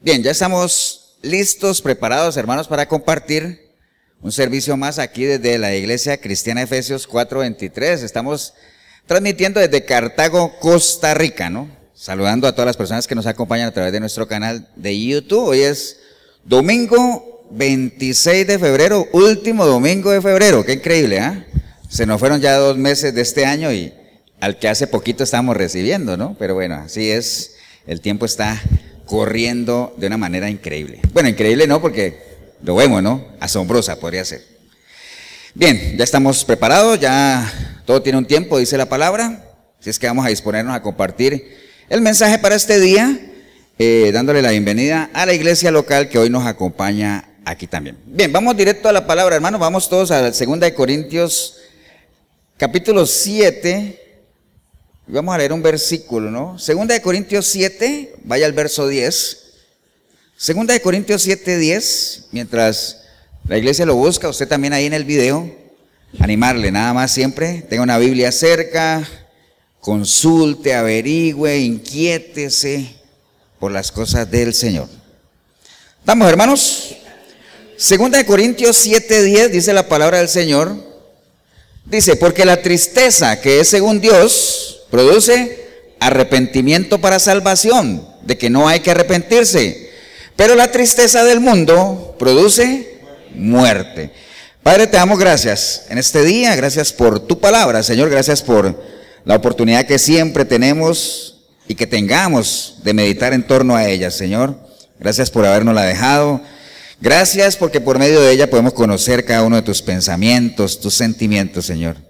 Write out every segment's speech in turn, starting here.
Bien, ya estamos listos, preparados, hermanos, para compartir un servicio más aquí desde la Iglesia Cristiana Efesios 4:23. Estamos transmitiendo desde Cartago, Costa Rica, ¿no? Saludando a todas las personas que nos acompañan a través de nuestro canal de YouTube. Hoy es domingo 26 de febrero, último domingo de febrero. Qué increíble, ¿ah? Se nos fueron ya dos meses de este año y al que hace poquito estamos recibiendo, ¿no? Pero bueno, así es. El tiempo está corriendo de una manera increíble. Bueno, increíble no, porque lo vemos, ¿no? Asombrosa podría ser. Bien, ya estamos preparados, ya todo tiene un tiempo, dice la palabra. Así es que vamos a disponernos a compartir el mensaje para este día, eh, dándole la bienvenida a la iglesia local que hoy nos acompaña aquí también. Bien, vamos directo a la palabra, hermanos. Vamos todos a la segunda de Corintios, capítulo 7. Vamos a leer un versículo, ¿no? Segunda de Corintios 7, vaya al verso 10. Segunda de Corintios 7, 10, mientras la iglesia lo busca, usted también ahí en el video, animarle nada más siempre, tenga una Biblia cerca, consulte, averigüe, inquiétese por las cosas del Señor. ¿Estamos hermanos? Segunda de Corintios 7, 10 dice la palabra del Señor. Dice, porque la tristeza que es según Dios, Produce arrepentimiento para salvación, de que no hay que arrepentirse. Pero la tristeza del mundo produce muerte. Padre, te damos gracias en este día, gracias por tu palabra, Señor, gracias por la oportunidad que siempre tenemos y que tengamos de meditar en torno a ella, Señor. Gracias por habernos la dejado. Gracias porque por medio de ella podemos conocer cada uno de tus pensamientos, tus sentimientos, Señor.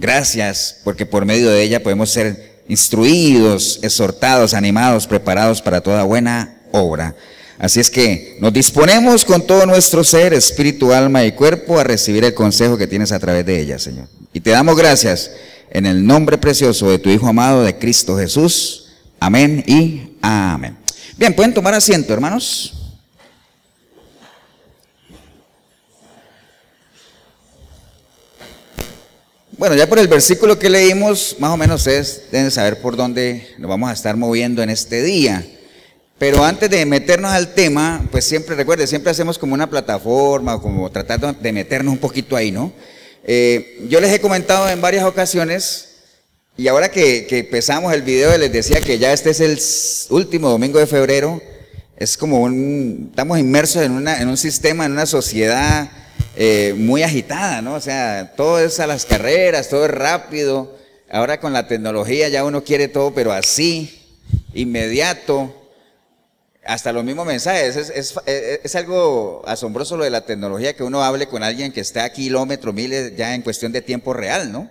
Gracias porque por medio de ella podemos ser instruidos, exhortados, animados, preparados para toda buena obra. Así es que nos disponemos con todo nuestro ser, espíritu, alma y cuerpo a recibir el consejo que tienes a través de ella, Señor. Y te damos gracias en el nombre precioso de tu Hijo amado, de Cristo Jesús. Amén y amén. Bien, pueden tomar asiento, hermanos. Bueno, ya por el versículo que leímos, más o menos ustedes deben saber por dónde nos vamos a estar moviendo en este día. Pero antes de meternos al tema, pues siempre, recuerde, siempre hacemos como una plataforma o como tratando de meternos un poquito ahí, ¿no? Eh, yo les he comentado en varias ocasiones, y ahora que, que empezamos el video les decía que ya este es el último domingo de febrero, es como un, estamos inmersos en, una, en un sistema, en una sociedad eh, muy agitada, ¿no? O sea, todo es a las carreras, todo es rápido. Ahora con la tecnología ya uno quiere todo, pero así, inmediato. Hasta los mismos mensajes. Es, algo asombroso lo de la tecnología, que uno hable con alguien que está a kilómetros, miles, ya en cuestión de tiempo real, ¿no?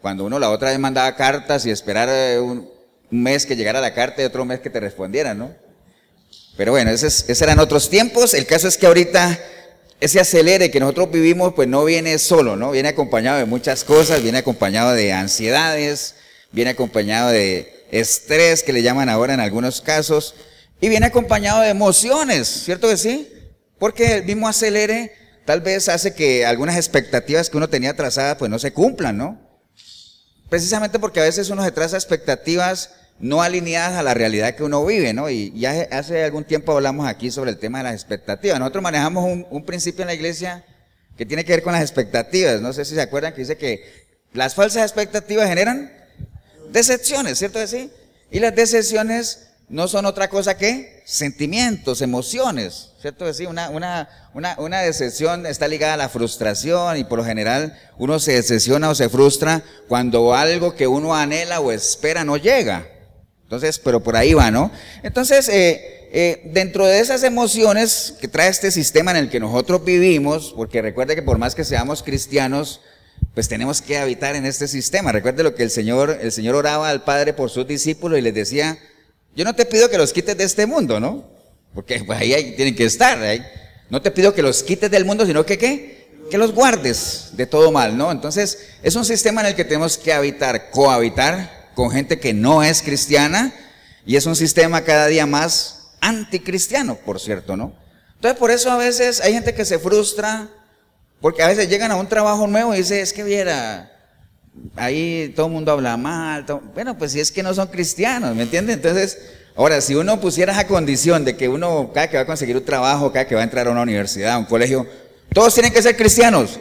Cuando uno la otra vez mandaba cartas y esperar eh, un, mes que llegara la carta y otro mes que te respondiera, ¿no? Pero bueno, esos eran otros tiempos. El caso es que ahorita ese acelere que nosotros vivimos, pues no viene solo, ¿no? Viene acompañado de muchas cosas, viene acompañado de ansiedades, viene acompañado de estrés, que le llaman ahora en algunos casos, y viene acompañado de emociones, ¿cierto que sí? Porque el mismo acelere tal vez hace que algunas expectativas que uno tenía trazadas, pues no se cumplan, ¿no? Precisamente porque a veces uno se traza expectativas no alineadas a la realidad que uno vive, ¿no? Y ya hace algún tiempo hablamos aquí sobre el tema de las expectativas. Nosotros manejamos un, principio en la iglesia que tiene que ver con las expectativas. No sé si se acuerdan que dice que las falsas expectativas generan decepciones, ¿cierto que sí? Y las decepciones no son otra cosa que sentimientos, emociones, ¿cierto que sí? Una, una, una, una decepción está ligada a la frustración y por lo general uno se decepciona o se frustra cuando algo que uno anhela o espera no llega. Entonces, pero por ahí va, ¿no? Entonces, eh, eh, dentro de esas emociones que trae este sistema en el que nosotros vivimos, porque recuerde que por más que seamos cristianos, pues tenemos que habitar en este sistema. Recuerde lo que el Señor, el Señor oraba al Padre por sus discípulos y les decía, yo no te pido que los quites de este mundo, ¿no? Porque pues, ahí, tienen que estar. Ahí. No te pido que los quites del mundo, sino que? Que los guardes de todo mal, ¿no? Entonces, es un sistema en el que tenemos que habitar, cohabitar con gente que no es cristiana y es un sistema cada día más anticristiano, por cierto, ¿no? Entonces por eso a veces hay gente que se frustra porque a veces llegan a un trabajo nuevo y dice, es que viera, ahí todo el mundo habla mal, bueno, pues si es que no son cristianos, ¿me entiendes? Entonces Ahora, si uno pusiera esa condición de que uno, cada que va a conseguir un trabajo, cada que va a entrar a una universidad, a un colegio, todos tienen que ser cristianos,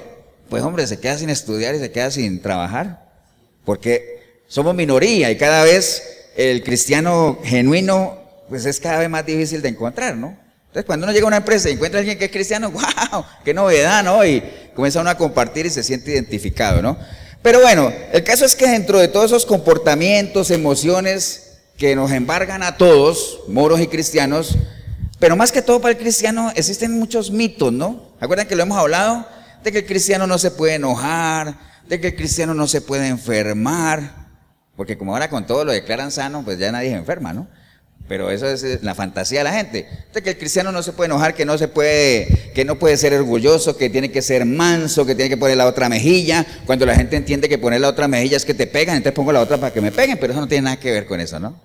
pues hombre, se queda sin estudiar y se queda sin trabajar. Porque somos minoría y cada vez el cristiano genuino, pues es cada vez más difícil de encontrar, ¿no? Entonces, cuando uno llega a una empresa y encuentra a alguien que es cristiano, ¡wow! ¡Qué novedad, ¿no? Y comienza uno a compartir y se siente identificado, ¿no? Pero bueno, el caso es que dentro de todos esos comportamientos, emociones que nos embargan a todos, moros y cristianos, pero más que todo para el cristiano existen muchos mitos, ¿no? ¿Acuerdan que lo hemos hablado? De que el cristiano no se puede enojar, de que el cristiano no se puede enfermar, porque como ahora con todo lo declaran sano, pues ya nadie se enferma, ¿no? Pero eso es la fantasía de la gente. De que el cristiano no se puede enojar, que no se puede, que no puede ser orgulloso, que tiene que ser manso, que tiene que poner la otra mejilla. Cuando la gente entiende que poner la otra mejilla es que te pegan, entonces pongo la otra para que me peguen, pero eso no tiene nada que ver con eso, ¿no?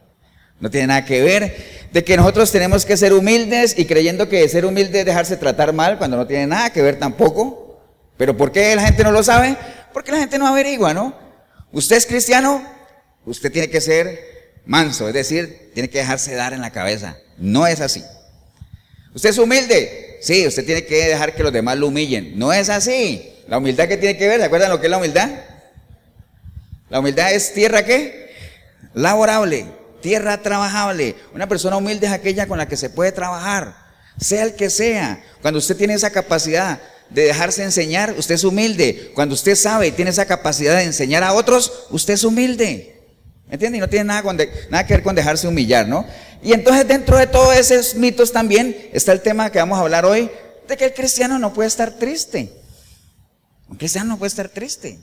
No tiene nada que ver de que nosotros tenemos que ser humildes y creyendo que ser humilde es dejarse tratar mal cuando no tiene nada que ver tampoco. Pero ¿por qué la gente no lo sabe? Porque la gente no averigua, ¿no? Usted es cristiano, usted tiene que ser manso, es decir, tiene que dejarse dar en la cabeza. No es así. Usted es humilde, sí, usted tiene que dejar que los demás lo humillen. No es así. La humildad que tiene que ver, ¿se acuerdan lo que es la humildad? La humildad es tierra qué? Laborable, tierra trabajable. Una persona humilde es aquella con la que se puede trabajar, sea el que sea. Cuando usted tiene esa capacidad de dejarse enseñar, usted es humilde. Cuando usted sabe y tiene esa capacidad de enseñar a otros, usted es humilde. ¿Me entiende? Y no tiene nada, nada que ver con dejarse humillar, ¿no? Y entonces dentro de todos esos mitos también está el tema que vamos a hablar hoy, de que el cristiano no puede estar triste. Un cristiano no puede estar triste.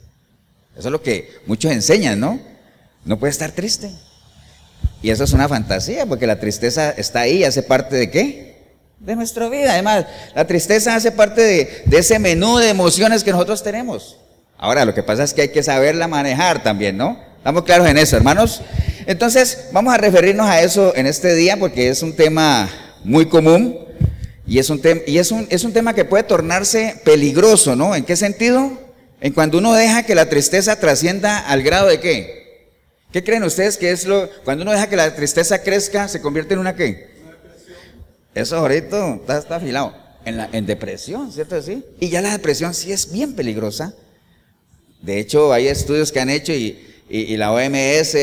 Eso es lo que muchos enseñan, ¿no? No puede estar triste. Y eso es una fantasía, porque la tristeza está ahí, hace parte de qué? De nuestra vida. Además, la tristeza hace parte de, de ese menú de emociones que nosotros tenemos. Ahora, lo que pasa es que hay que saberla manejar también, ¿no? ¿Estamos claros en eso, hermanos? Entonces, vamos a referirnos a eso en este día porque es un tema muy común y es un, y es un, es un tema que puede tornarse peligroso, ¿no? ¿En qué sentido? En cuando uno deja que la tristeza trascienda al grado de qué? ¿Qué creen ustedes que es lo, cuando uno deja que la tristeza crezca, se convierte en una qué? Eso ahorita está, está afilado. En, la, en depresión, ¿cierto? Sí. Y ya la depresión sí es bien peligrosa. De hecho, hay estudios que han hecho y, y, la OMS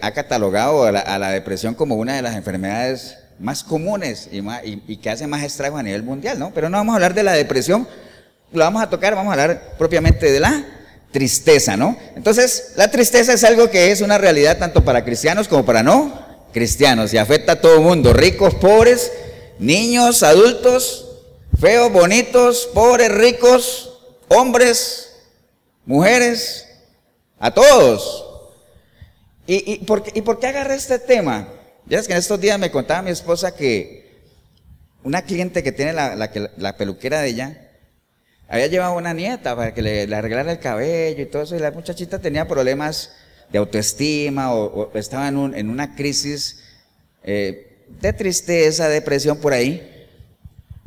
ha, catalogado a la, depresión como una de las enfermedades más comunes y, y, que hace más estragos a nivel mundial, ¿no? Pero no vamos a hablar de la depresión, lo vamos a tocar, vamos a hablar propiamente de la tristeza, ¿no? Entonces, la tristeza es algo que es una realidad tanto para cristianos como para no cristianos y afecta a todo mundo, ricos, pobres, niños, adultos, feos, bonitos, pobres, ricos, hombres, mujeres, a todos. ¿Y, y, por, ¿Y por qué agarré este tema? Ya es que en estos días me contaba mi esposa que una cliente que tiene la, la, peluquera de ella, había llevado una nieta para que le, arreglara el cabello y todo eso, y la muchachita tenía problemas de autoestima o, estaba en, un, en, una crisis eh, de tristeza, depresión por ahí,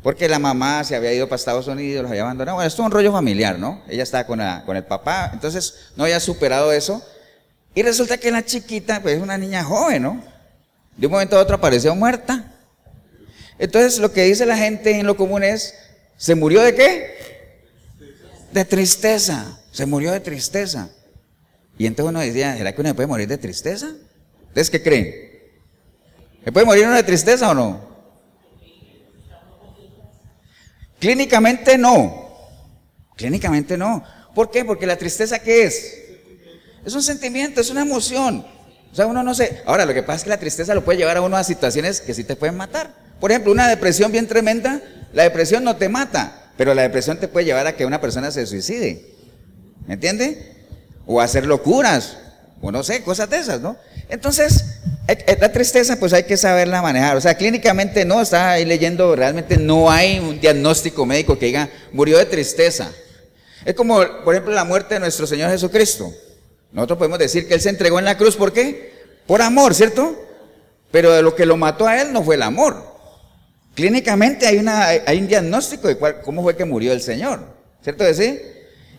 porque la mamá se había ido para Estados Unidos, los había abandonado. Bueno, esto es un rollo familiar, ¿no? Ella estaba con, con el papá, entonces no había superado eso. Y resulta que la chiquita, pues es una niña joven, ¿no? De un momento a otro apareció muerta. Entonces lo que dice la gente en lo común es, ¿se murió de qué? De tristeza. Se murió de tristeza. Y entonces uno decía, ¿será que uno puede morir de tristeza? ¿Ustedes qué creen? ¿Se puede morir uno de tristeza o no? Clínicamente no. Clínicamente no. ¿Por qué? Porque la tristeza, ¿qué es? Es un sentimiento, es una emoción. O sea, uno no sé. Ahora, lo que pasa es que la tristeza lo puede llevar a uno a situaciones que sí te pueden matar. Por ejemplo, una depresión bien tremenda, la depresión no te mata, pero la depresión te puede llevar a que una persona se suicide. ¿Me entiende? O a hacer locuras, o no sé, cosas de esas, ¿no? Entonces, eh, eh, la tristeza pues hay que saberla manejar. O sea, clínicamente no, está ahí leyendo, realmente no hay un diagnóstico médico que diga, murió de tristeza. Es como, por ejemplo, la muerte de nuestro Señor Jesucristo. Nosotros podemos decir que Él se entregó en la cruz, ¿por qué? Por amor, ¿cierto? Pero de lo que lo mató a Él no fue el amor. Clínicamente hay, una, hay un diagnóstico de cuál, cómo fue que murió el Señor, ¿cierto de sí?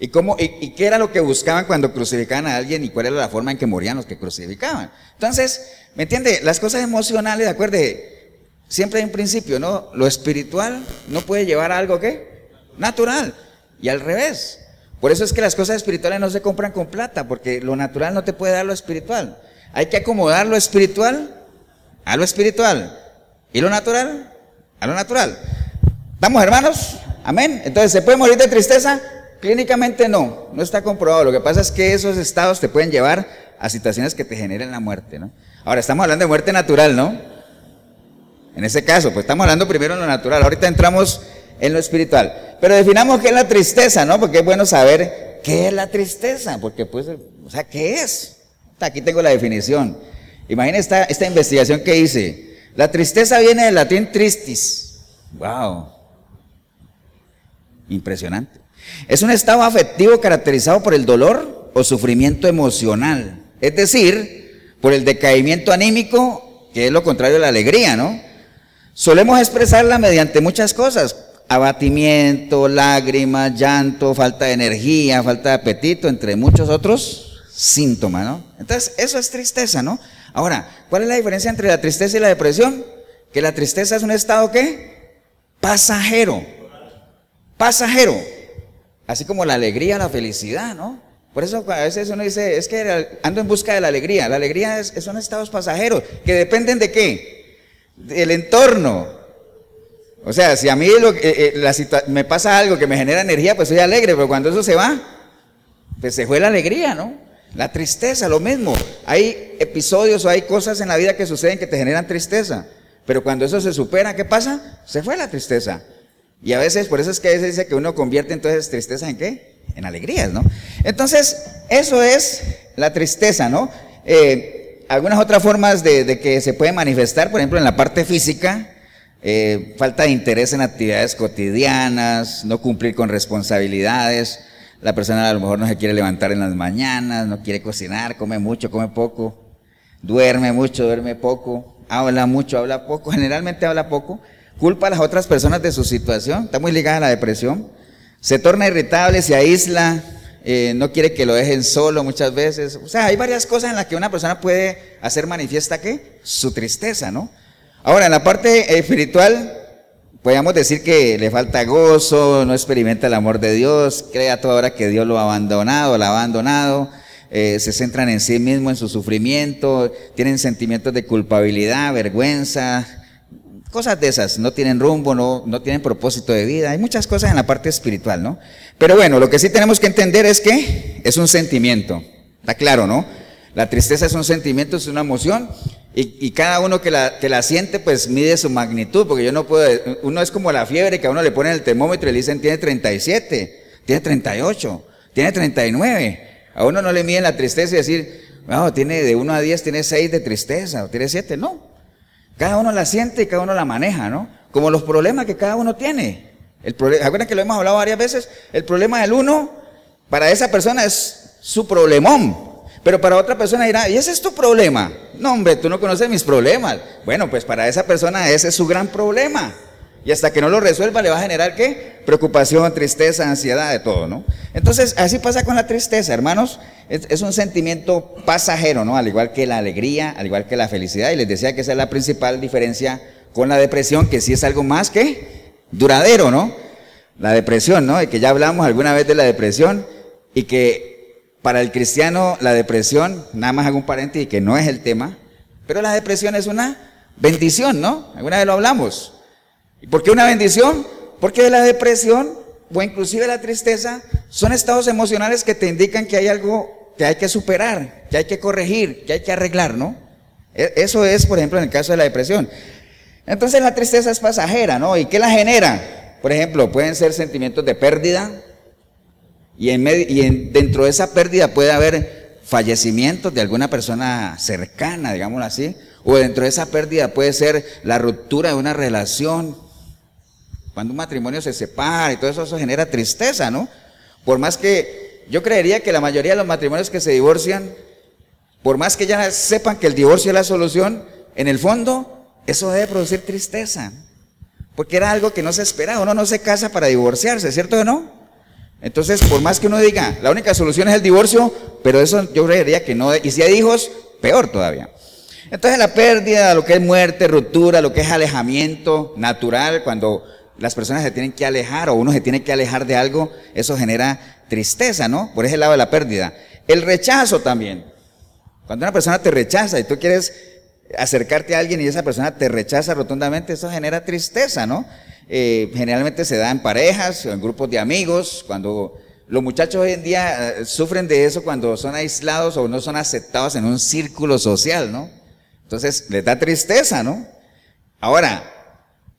¿Y, cómo, y, qué era lo que buscaban cuando crucificaban a alguien y cuál era la forma en que morían los que crucificaban? Entonces, ¿Me entiende? Las cosas emocionales, acuerde, siempre hay un principio, ¿no? Lo espiritual no puede llevar a algo que natural y al revés. Por eso es que las cosas espirituales no se compran con plata, porque lo natural no te puede dar lo espiritual. Hay que acomodar lo espiritual a lo espiritual y lo natural a lo natural. ¿Estamos hermanos? Amén. Entonces, ¿se puede morir de tristeza? Clínicamente no, no está comprobado. Lo que pasa es que esos estados te pueden llevar a situaciones que te generen la muerte, ¿no? Ahora, estamos hablando de muerte natural, ¿no? En ese caso, pues estamos hablando primero en lo natural. Ahorita entramos en lo espiritual. Pero definamos qué es la tristeza, ¿no? Porque es bueno saber qué es la tristeza. Porque, pues, o sea, ¿qué es? Aquí tengo la definición. Imaginen esta, esta investigación que hice. La tristeza viene del latín tristis. ¡Wow! Impresionante. Es un estado afectivo caracterizado por el dolor o sufrimiento emocional. Es decir, por el decaimiento anímico, que es lo contrario de la alegría, ¿no? Solemos expresarla mediante muchas cosas, abatimiento, lágrimas, llanto, falta de energía, falta de apetito, entre muchos otros síntomas, ¿no? Entonces, eso es tristeza, ¿no? Ahora, ¿cuál es la diferencia entre la tristeza y la depresión? Que la tristeza es un estado ¿qué? Pasajero. Pasajero. Así como la alegría, la felicidad, ¿no? Por eso a veces uno dice, es que ando en busca de la alegría. La alegría es, son estados pasajeros que dependen de qué? Del entorno. O sea, si a mí lo, eh, eh, me pasa algo que me genera energía, pues soy alegre, pero cuando eso se va, pues se fue la alegría, ¿no? La tristeza, lo mismo. Hay episodios o hay cosas en la vida que suceden que te generan tristeza. Pero cuando eso se supera, ¿qué pasa? Se fue la tristeza. Y a veces, por eso es que a veces dice que uno convierte entonces tristeza en qué? en alegrías, ¿no? Entonces, eso es la tristeza, ¿no? Eh, algunas otras formas de, que se puede manifestar, por ejemplo, en la parte física, eh, falta de interés en actividades cotidianas, no cumplir con responsabilidades, la persona a lo mejor no se quiere levantar en las mañanas, no quiere cocinar, come mucho, come poco, duerme mucho, duerme poco, habla mucho, habla poco, generalmente habla poco, culpa a las otras personas de su situación, está muy ligada a la depresión, se torna irritable, se aísla, eh, no quiere que lo dejen solo muchas veces. O sea, hay varias cosas en las que una persona puede hacer manifiesta que su tristeza, ¿no? Ahora, en la parte espiritual, podríamos decir que le falta gozo, no experimenta el amor de Dios, cree a toda hora que Dios lo ha abandonado, la ha abandonado, eh, se centran en sí mismo, en su sufrimiento, tienen sentimientos de culpabilidad, vergüenza, Cosas de esas, no tienen rumbo, no, no tienen propósito de vida, hay muchas cosas en la parte espiritual, ¿no? Pero bueno, lo que sí tenemos que entender es que es un sentimiento, está claro, ¿no? La tristeza es un sentimiento, es una emoción, y, cada uno que la, que la siente, pues mide su magnitud, porque yo no puedo, uno es como la fiebre que a uno le ponen el termómetro y le dicen tiene 37, tiene 38, tiene 39. A uno no le miden la tristeza y decir, no, tiene de 1 a 10, tiene 6 de tristeza, o tiene 7, no. Cada uno la siente y cada uno la maneja, ¿no? Como los problemas que cada uno tiene. El problema, que lo hemos hablado varias veces? El problema del uno, para esa persona es su problemón. Pero para otra persona dirá, ¿y ese es tu problema? No, hombre, tú no conoces mis problemas. Bueno, pues para esa persona ese es su gran problema. Y hasta que no lo resuelva le va a generar qué? Preocupación, tristeza, ansiedad, de todo, ¿no? Entonces, así pasa con la tristeza, hermanos. Es, un sentimiento pasajero, ¿no? Al igual que la alegría, al igual que la felicidad. Y les decía que esa es la principal diferencia con la depresión, que sí es algo más que duradero, ¿no? La depresión, ¿no? Y que ya hablamos alguna vez de la depresión y que para el cristiano la depresión, nada más hago un paréntesis, que no es el tema, pero la depresión es una bendición, ¿no? Alguna vez lo hablamos. ¿Y por qué una bendición? Porque la depresión o inclusive la tristeza son estados emocionales que te indican que hay algo que hay que superar, que hay que corregir, que hay que arreglar, ¿no? E, eso es, por ejemplo, en el caso de la depresión. Entonces la tristeza es pasajera, ¿no? ¿Y qué la genera? Por ejemplo, pueden ser sentimientos de pérdida y, en y dentro de esa pérdida puede haber fallecimientos de alguna persona cercana, digámoslo así, o dentro de esa pérdida puede ser la ruptura de una relación, cuando un matrimonio se separa y todo eso, eso genera tristeza, ¿no? Por más que yo creería que la mayoría de los matrimonios que se divorcian, por más que ya sepan que el divorcio es la solución, en el fondo eso debe producir tristeza. Porque era algo que no se esperaba. Uno no se casa para divorciarse, ¿cierto o no? Entonces, por más que uno diga, la única solución es el divorcio, pero eso yo creería que no. Y si hay hijos, peor todavía. Entonces la pérdida, lo que es muerte, ruptura, lo que es alejamiento natural, cuando las personas se tienen que alejar o uno se tiene que alejar de algo, eso genera tristeza, ¿no? Por ese lado de la pérdida. El rechazo también. Cuando una persona te rechaza y tú quieres acercarte a alguien y esa persona te rechaza rotundamente, eso genera tristeza, ¿no? Eh, generalmente se da en parejas o en grupos de amigos, cuando los muchachos hoy en día eh, sufren de eso cuando son aislados o no son aceptados en un círculo social, ¿no? Entonces les da tristeza, ¿no? Ahora,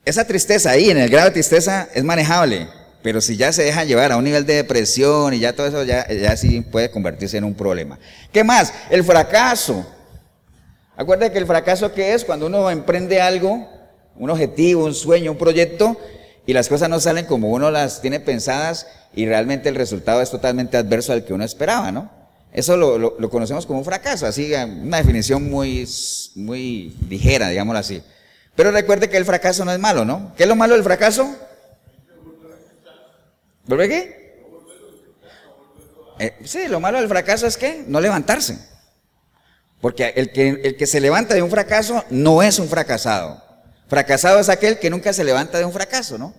esa tristeza ahí, en el grado de tristeza, es manejable, pero si ya se deja llevar a un nivel de depresión y ya todo eso, ya, ya sí puede convertirse en un problema. ¿Qué más? El fracaso. Acuérdate que el fracaso ¿qué es? Cuando uno emprende algo, un objetivo, un sueño, un proyecto, y las cosas no salen como uno las tiene pensadas y realmente el resultado es totalmente adverso al que uno esperaba, ¿no? Eso lo, conocemos como un fracaso, así, una definición muy, muy ligera, digámoslo así. Pero recuerde que el fracaso no es malo, ¿no? ¿Qué es lo malo del fracaso? ¿Vuelve qué? Eh, sí, lo malo del fracaso es que no levantarse. Porque el que, el que se levanta de un fracaso no es un fracasado. Fracasado es aquel que nunca se levanta de un fracaso, ¿no?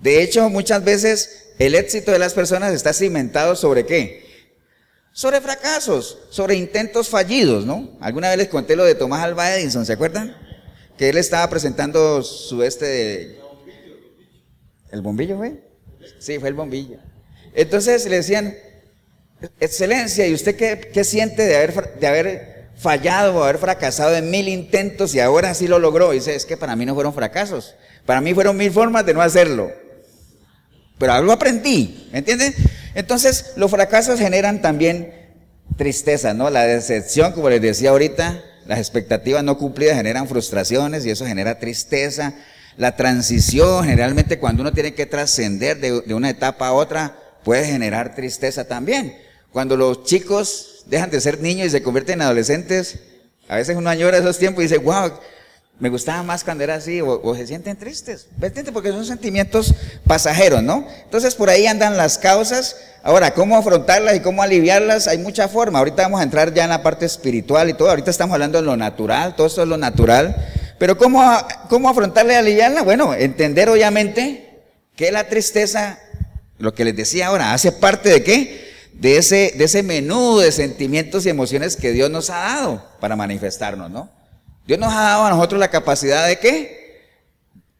De hecho, muchas veces el éxito de las personas está cimentado sobre qué? Sobre fracasos, sobre intentos fallidos, ¿no? Alguna vez les conté lo de Tomás Alba Edison, ¿se acuerdan? Que él estaba presentando su este. ¿El bombillo fue? Sí, fue el bombillo. Entonces le decían, excelencia, ¿y usted qué, qué siente de haber, de haber fallado o haber fracasado en mil intentos y ahora sí lo logró. dice, es que para mí no fueron fracasos. Para mí fueron mil formas de no hacerlo. Pero algo aprendí, ¿me entienden? Entonces, los fracasos generan también tristeza, ¿no? La decepción, como les decía ahorita, las expectativas no cumplidas generan frustraciones y eso genera tristeza. La transición, generalmente cuando uno tiene que trascender de, una etapa a otra, puede generar tristeza también. Cuando los chicos dejan de ser niños y se convierten en adolescentes, a veces uno añora esos tiempos y dice, wow, me gustaba más cuando era así, o, se sienten tristes, porque son sentimientos pasajeros, ¿no? Entonces por ahí andan las causas. Ahora, ¿cómo afrontarlas y cómo aliviarlas? Hay mucha forma. Ahorita vamos a entrar ya en la parte espiritual y todo. Ahorita estamos hablando de lo natural, todo eso es lo natural. Pero ¿cómo, cómo afrontarla y aliviarla? Bueno, entender obviamente que la tristeza, lo que les decía ahora, hace parte de qué? de ese, de ese menú de sentimientos y emociones que Dios nos ha dado para manifestarnos, ¿no? Dios nos ha dado a nosotros la capacidad de qué?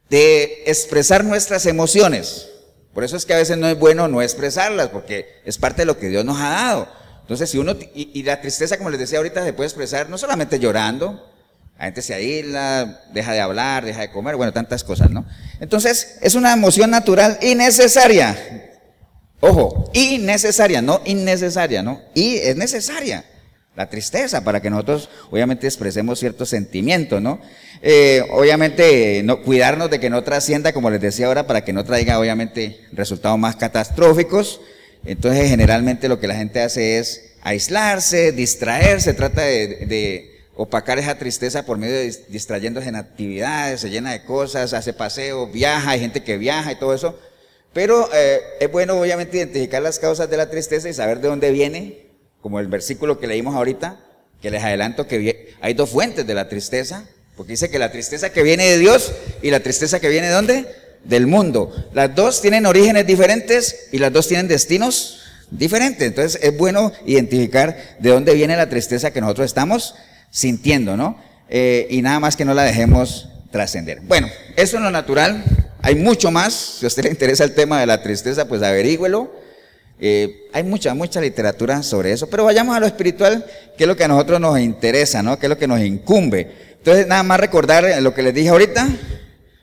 De expresar nuestras emociones. Por eso es que a veces no es bueno no expresarlas, porque es parte de lo que Dios nos ha dado. Entonces, si uno, y, la tristeza, como les decía ahorita, se puede expresar no solamente llorando, la gente se aísla, deja de hablar, deja de comer, bueno, tantas cosas, ¿no? Entonces, es una emoción natural y necesaria. Ojo, innecesaria, no innecesaria, ¿no? Y es necesaria la tristeza para que nosotros obviamente expresemos ciertos sentimientos, ¿no? Eh, obviamente no, cuidarnos de que no trascienda, como les decía ahora, para que no traiga obviamente resultados más catastróficos. Entonces generalmente lo que la gente hace es aislarse, distraerse, trata de, de opacar esa tristeza por medio de distrayéndose en actividades, se llena de cosas, hace paseos, viaja, hay gente que viaja y todo eso pero eh, es bueno obviamente identificar las causas de la tristeza y saber de dónde viene, como el versículo que leímos ahorita, que les adelanto que hay dos fuentes de la tristeza, porque dice que la tristeza que viene de Dios y la tristeza que viene de dónde? Del mundo. Las dos tienen orígenes diferentes y las dos tienen destinos diferentes. Entonces es bueno identificar de dónde viene la tristeza que nosotros estamos sintiendo, ¿no? Eh, y nada más que no la dejemos trascender. Bueno, eso es lo natural. Hay mucho más. Si a usted le interesa el tema de la tristeza, pues averígüelo. Eh, hay mucha, mucha literatura sobre eso. Pero vayamos a lo espiritual, que es lo que a nosotros nos interesa, ¿no? Que es lo que nos incumbe. Entonces, nada más recordar lo que les dije ahorita.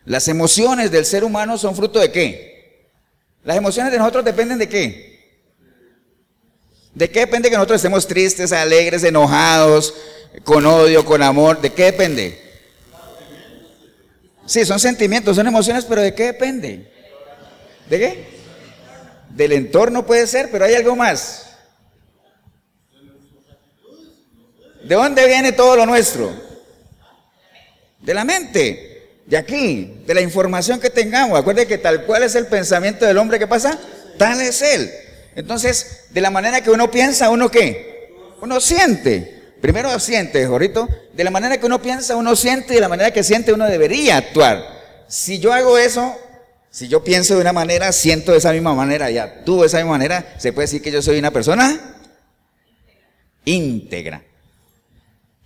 Las emociones del ser humano son fruto de qué? Las emociones de nosotros dependen de qué? ¿De qué depende que nosotros estemos tristes, alegres, enojados, con odio, con amor? ¿De qué depende? Sí, son sentimientos, son emociones, pero ¿de qué depende? ¿De qué? Del entorno puede ser, pero hay algo más. ¿De dónde viene todo lo nuestro? De la mente, de aquí, de la información que tengamos. Acuérdense que tal cual es el pensamiento del hombre que pasa, tal es él. Entonces, de la manera que uno piensa, uno qué? Uno siente. Primero siente, jorrito. De la manera que uno piensa, uno siente, y de la manera que siente, uno debería actuar. Si yo hago eso, si yo pienso de una manera, siento de esa misma manera y actúo de esa misma manera, se puede decir que yo soy una persona íntegra.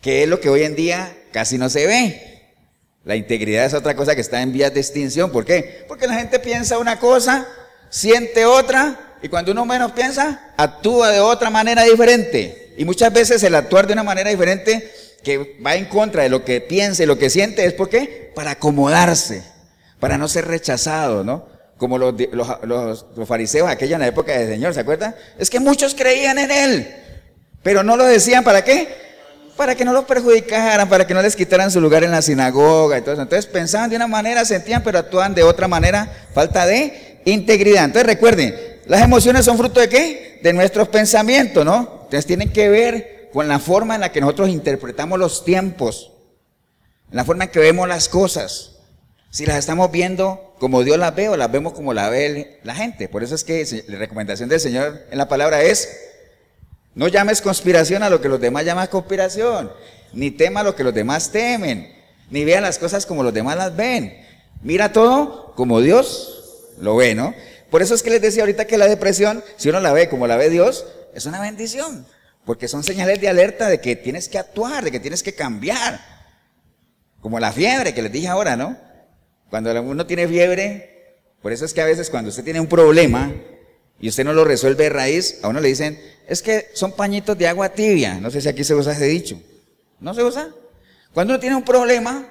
Que es lo que hoy en día casi no se ve. La integridad es otra cosa que está en vías de extinción. ¿Por qué? Porque la gente piensa una cosa, siente otra, y cuando uno menos piensa, actúa de otra manera diferente. Y muchas veces el actuar de una manera diferente que va en contra de lo que piensa y lo que siente es ¿por qué? Para acomodarse, para no ser rechazado, ¿no? Como los, fariseos aquella en la época del Señor, ¿se acuerdan? Es que muchos creían en Él, pero no lo decían ¿para qué? para que no los perjudicaran, para que no les quitaran su lugar en la sinagoga eso. Entonces pensaban de una manera, sentían, pero actuaban de otra manera, falta de integridad. Entonces recuerden, las emociones son fruto de qué? De nuestros pensamientos, ¿no? Entonces tienen que ver con la forma en la que nosotros interpretamos los tiempos, la forma en que vemos las cosas. Si las estamos viendo como Dios las ve o las vemos como la ve la gente. Por eso es que la recomendación del Señor en la palabra es no llames conspiración a lo que los demás llaman conspiración, ni tema lo que los demás temen, ni vean las cosas como los demás las ven. Mira todo como Dios lo ve, ¿no? Por eso es que les decía ahorita que la depresión, si uno la ve como la ve Dios, es una bendición, porque son señales de alerta de que tienes que actuar, de que tienes que cambiar. Como la fiebre que les dije ahora, ¿no? Cuando uno tiene fiebre, por eso es que a veces cuando usted tiene un problema y usted no lo resuelve de raíz, a uno le dicen, es que son pañitos de agua tibia. No sé si aquí se usa ese dicho. ¿No se usa? Cuando uno tiene un problema,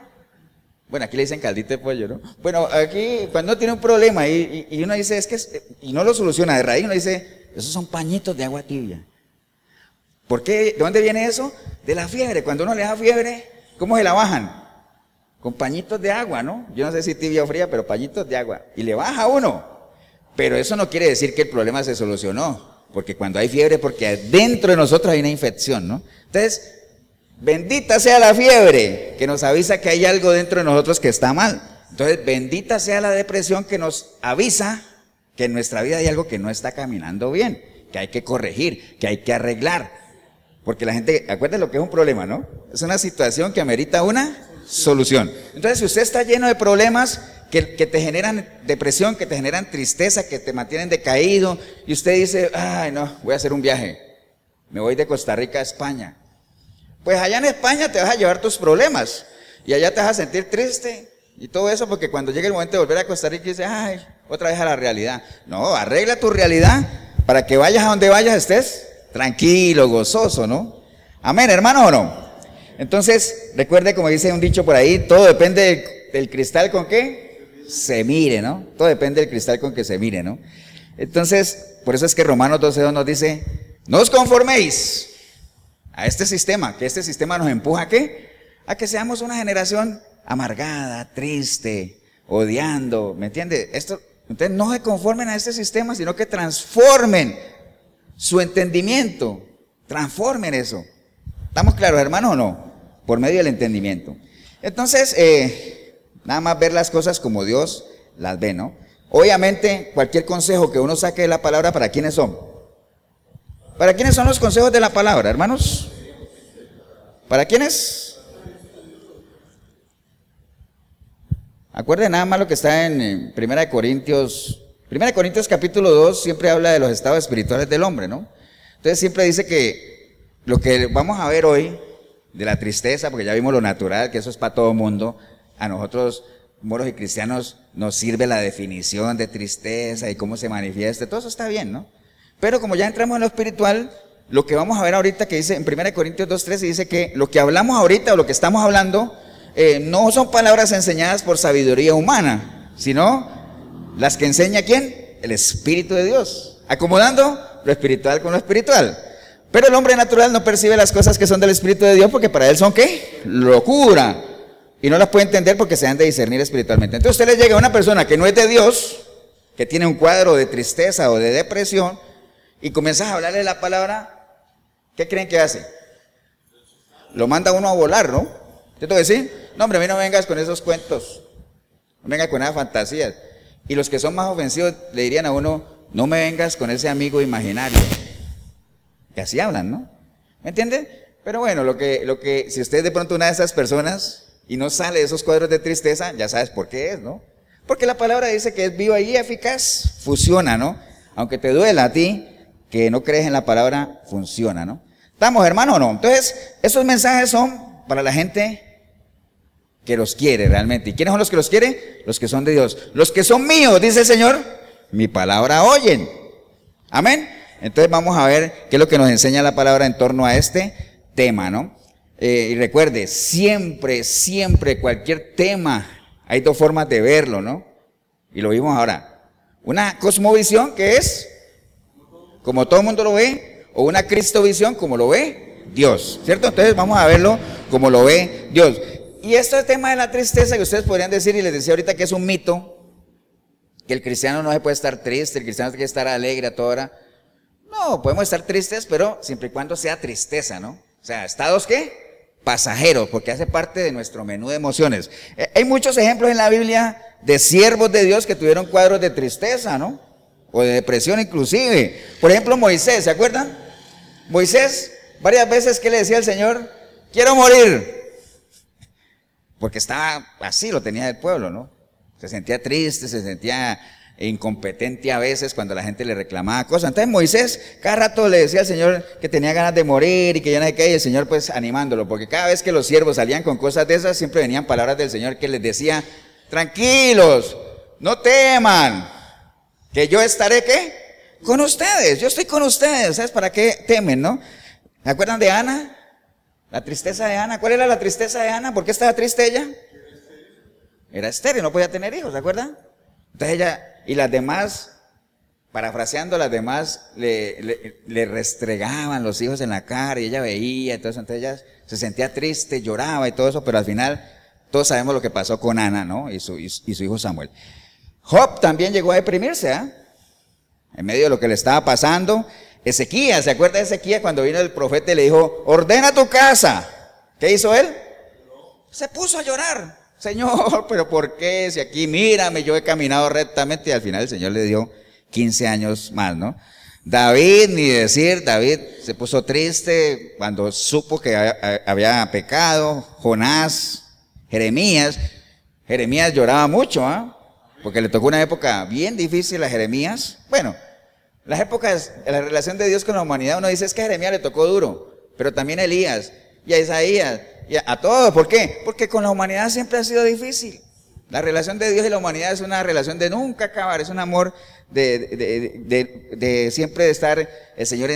bueno, aquí le dicen caldito de pollo, ¿no? Bueno, aquí cuando uno tiene un problema y, uno dice, es que, y no lo soluciona de raíz, uno dice, esos son pañitos de agua tibia. ¿Por qué? ¿De dónde viene eso? De la fiebre. Cuando uno le da fiebre, ¿cómo se la bajan? Con pañitos de agua, ¿no? Yo no sé si tibia o fría, pero pañitos de agua. Y le baja uno. Pero eso no quiere decir que el problema se solucionó. Porque cuando hay fiebre, porque dentro de nosotros hay una infección, ¿no? Entonces, bendita sea la fiebre que nos avisa que hay algo dentro de nosotros que está mal. Entonces, bendita sea la depresión que nos avisa que en nuestra vida hay algo que no está caminando bien, que hay que corregir, que hay que arreglar. Porque la gente, acuérdense lo que es un problema, ¿no? Es una situación que amerita una solución. Entonces, si usted está lleno de problemas, que, te generan depresión, que te generan tristeza, que te mantienen decaído, y usted dice, ay no, voy a hacer un viaje, me voy de Costa Rica a España. Pues allá en España te vas a llevar tus problemas, y allá te vas a sentir triste, y todo eso, porque cuando llegue el momento de volver a Costa Rica, dices, ay, otra vez a la realidad. No, arregla tu realidad para que vayas a donde vayas estés tranquilo, gozoso, ¿no? Amén, hermano o no. Entonces, recuerde, como dice un dicho por ahí, todo depende del, cristal con qué? se mire, ¿no? Todo depende del cristal con que se mire, ¿no? Entonces, por eso es que Romanos 12.2 nos dice, no os conforméis a este sistema, que este sistema nos empuja a qué? A que seamos una generación amargada, triste, odiando, ¿me entiende? Esto, entonces no se conformen a este sistema, sino que transformen su entendimiento, transformen eso. ¿Estamos claros, hermanos, o no? Por medio del entendimiento. Entonces, eh, Nada más ver las cosas como Dios las ve, ¿no? Obviamente, cualquier consejo que uno saque de la palabra, ¿para quiénes son? ¿Para quiénes son los consejos de la palabra, hermanos? ¿Para quiénes? Acuerden nada más lo que está en 1 Corintios. 1 Corintios capítulo 2 siempre habla de los estados espirituales del hombre, ¿no? Entonces siempre dice que lo que vamos a ver hoy, de la tristeza, porque ya vimos lo natural, que eso es para todo mundo, a nosotros, moros y cristianos, nos sirve la definición de tristeza y cómo se manifiesta, todo eso está bien, ¿no? Pero como ya entramos en lo espiritual, lo que vamos a ver ahorita que dice en 1 Corintios 2.13 dice que lo que hablamos ahorita o lo que estamos hablando eh, no son palabras enseñadas por sabiduría humana, sino las que enseña quién? El Espíritu de Dios, acomodando lo espiritual con lo espiritual. Pero el hombre natural no percibe las cosas que son del Espíritu de Dios porque para él son qué? Locura y no las puede entender porque se han de discernir espiritualmente. Entonces usted le llega a una persona que no es de Dios, que tiene un cuadro de tristeza o de depresión, y comienzas a hablarle la palabra, ¿qué creen que hace? Lo manda uno a volar, ¿no? ¿Te tengo que decir? No, hombre, a mí no vengas con esos cuentos, no vengas con esas fantasías. Y los que son más ofensivos le dirían a uno, no me vengas con ese amigo imaginario. Que así hablan, ¿no? ¿Me entiende? Pero bueno, lo que, lo que, si usted es de pronto una de esas personas y no sale de esos cuadros de tristeza, ya sabes por qué es, ¿no? Porque la palabra dice que es viva y eficaz, funciona, ¿no? Aunque te duela a ti, que no crees en la palabra, funciona, ¿no? ¿Estamos, hermano, o no? Entonces, esos mensajes son para la gente que los quiere realmente. ¿Y quiénes son los que los quiere? Los que son de Dios. Los que son míos, dice el Señor, mi palabra oyen. Amén. Entonces vamos a ver qué es lo que nos enseña la palabra en torno a este tema, ¿no? Eh, y recuerde, siempre, siempre, cualquier tema, hay dos formas de verlo, ¿no? Y lo vimos ahora. Una cosmovisión que es como todo el mundo lo ve, o una cristovisión como lo ve Dios, ¿cierto? Entonces vamos a verlo como lo ve Dios. Y esto es tema de la tristeza que ustedes podrían decir, y les decía ahorita que es un mito, que el cristiano no se puede estar triste, el cristiano tiene que estar alegre a toda hora. No, podemos estar tristes, pero siempre y cuando sea tristeza, ¿no? O sea, estados qué? Pasajeros, porque hace parte de nuestro menú de emociones. Eh, hay muchos ejemplos en la Biblia de siervos de Dios que tuvieron cuadros de tristeza, ¿no? O de depresión inclusive. Por ejemplo, Moisés, ¿se acuerdan? Moisés, varias veces que le decía al Señor, quiero morir. Porque estaba así, lo tenía el pueblo, ¿no? Se sentía triste, se sentía incompetente a veces cuando la gente le reclamaba cosas. Entonces Moisés cada rato le decía al Señor que tenía ganas de morir y que ya no hay que, y el Señor pues animándolo, porque cada vez que los siervos salían con cosas de esas, siempre venían palabras del Señor que les decía, tranquilos, no teman, que yo estaré qué? Con ustedes, yo estoy con ustedes, ¿sabes para qué temen, no? ¿Se acuerdan de Ana? La tristeza de Ana, ¿cuál era la tristeza de Ana? ¿Por qué estaba triste ella? Era estéril, no podía tener hijos, ¿se acuerdan? Entonces ella, y las demás, parafraseando, las demás le, le, restregaban los hijos en la cara y ella veía, entonces, entonces ella se sentía triste, lloraba y todo eso, pero al final todos sabemos lo que pasó con Ana, ¿no? Y su, y, su hijo Samuel. Job también llegó a deprimirse, ¿ah? En medio de lo que le estaba pasando. Ezequías, ¿se acuerda de Ezequías cuando vino el profeta y le dijo, ordena tu casa? ¿Qué hizo él? Se puso a llorar. Señor, pero ¿por qué? Si aquí mírame, yo he caminado rectamente y al final el Señor le dio 15 años más, ¿no? David, ni decir, David se puso triste cuando supo que había pecado, Jonás, Jeremías, Jeremías lloraba mucho, ¿ah? Porque le tocó una época bien difícil a Jeremías. Bueno, las épocas, la relación de Dios con la humanidad, uno dice es que a Jeremías le tocó duro, pero también a Elías y a Isaías a, todos. ¿Por qué? Porque con la humanidad siempre ha sido difícil. La relación de Dios y la humanidad es una relación de nunca acabar, es un amor de, siempre de estar el Señor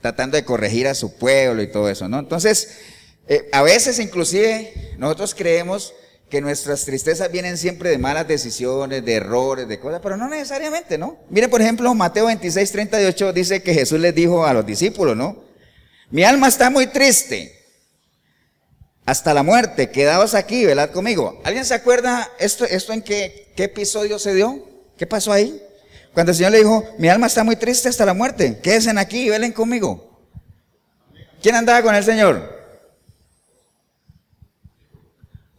tratando de corregir a su pueblo y todo eso, ¿no? Entonces, eh, a veces inclusive nosotros creemos que nuestras tristezas vienen siempre de malas decisiones, de errores, de cosas, pero no necesariamente, ¿no? Miren, por ejemplo, Mateo 26, 38 dice que Jesús les dijo a los discípulos, ¿no? Mi alma está muy triste hasta la muerte, quedaos aquí, velad conmigo. ¿Alguien se acuerda esto, esto en qué, episodio se dio? ¿Qué pasó ahí? Cuando el Señor le dijo, mi alma está muy triste hasta la muerte, quédense aquí y velen conmigo. ¿Quién andaba con el Señor?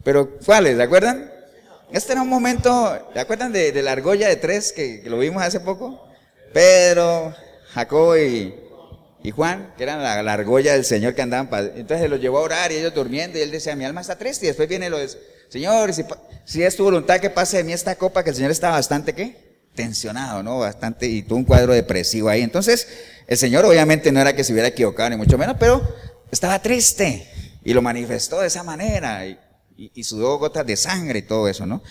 Pero ¿cuáles? ¿Se acuerdan? Este era un momento, ¿se acuerdan de, la argolla de tres que, que, lo vimos hace poco? Pedro, Jacob y, y Juan, que eran la, argolla del Señor que andaban, entonces se los llevó a orar y ellos durmiendo y él decía, mi alma está triste y después viene lo de, Señor, si, si es tu voluntad que pase de mí esta copa, que el Señor está bastante, ¿qué? Tensionado, ¿no? Bastante, y tuvo un cuadro depresivo ahí. Entonces, el Señor obviamente no era que se hubiera equivocado, ni mucho menos, pero estaba triste y lo manifestó de esa manera y, y sudó gotas de sangre y todo eso, ¿no?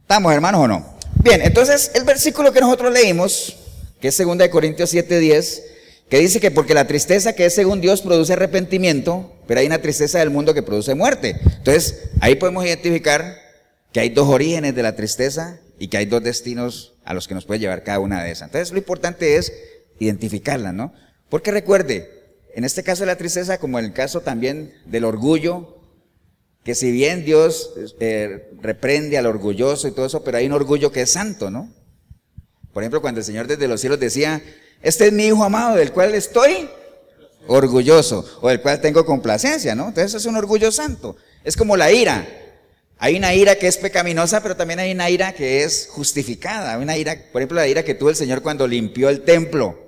¿Estamos hermanos o no? Bien, entonces el versículo que nosotros leímos, que es 2 Corintios 7:10, que dice que porque la tristeza que es según Dios produce arrepentimiento, pero hay una tristeza del mundo que produce muerte. Entonces, ahí podemos identificar que hay dos orígenes de la tristeza y que hay dos destinos a los que nos puede llevar cada una de esas. Entonces, lo importante es identificarla, ¿no? Porque recuerde, en este caso de la tristeza, como en el caso también del orgullo, que si bien Dios eh, reprende al orgulloso y todo eso, pero hay un orgullo que es santo, ¿no? Por ejemplo, cuando el Señor desde los cielos decía, este es mi hijo amado del cual estoy orgulloso o del cual tengo complacencia, ¿no? Entonces es un orgullo santo. Es como la ira. Hay una ira que es pecaminosa, pero también hay una ira que es justificada. Una ira, por ejemplo, la ira que tuvo el Señor cuando limpió el templo.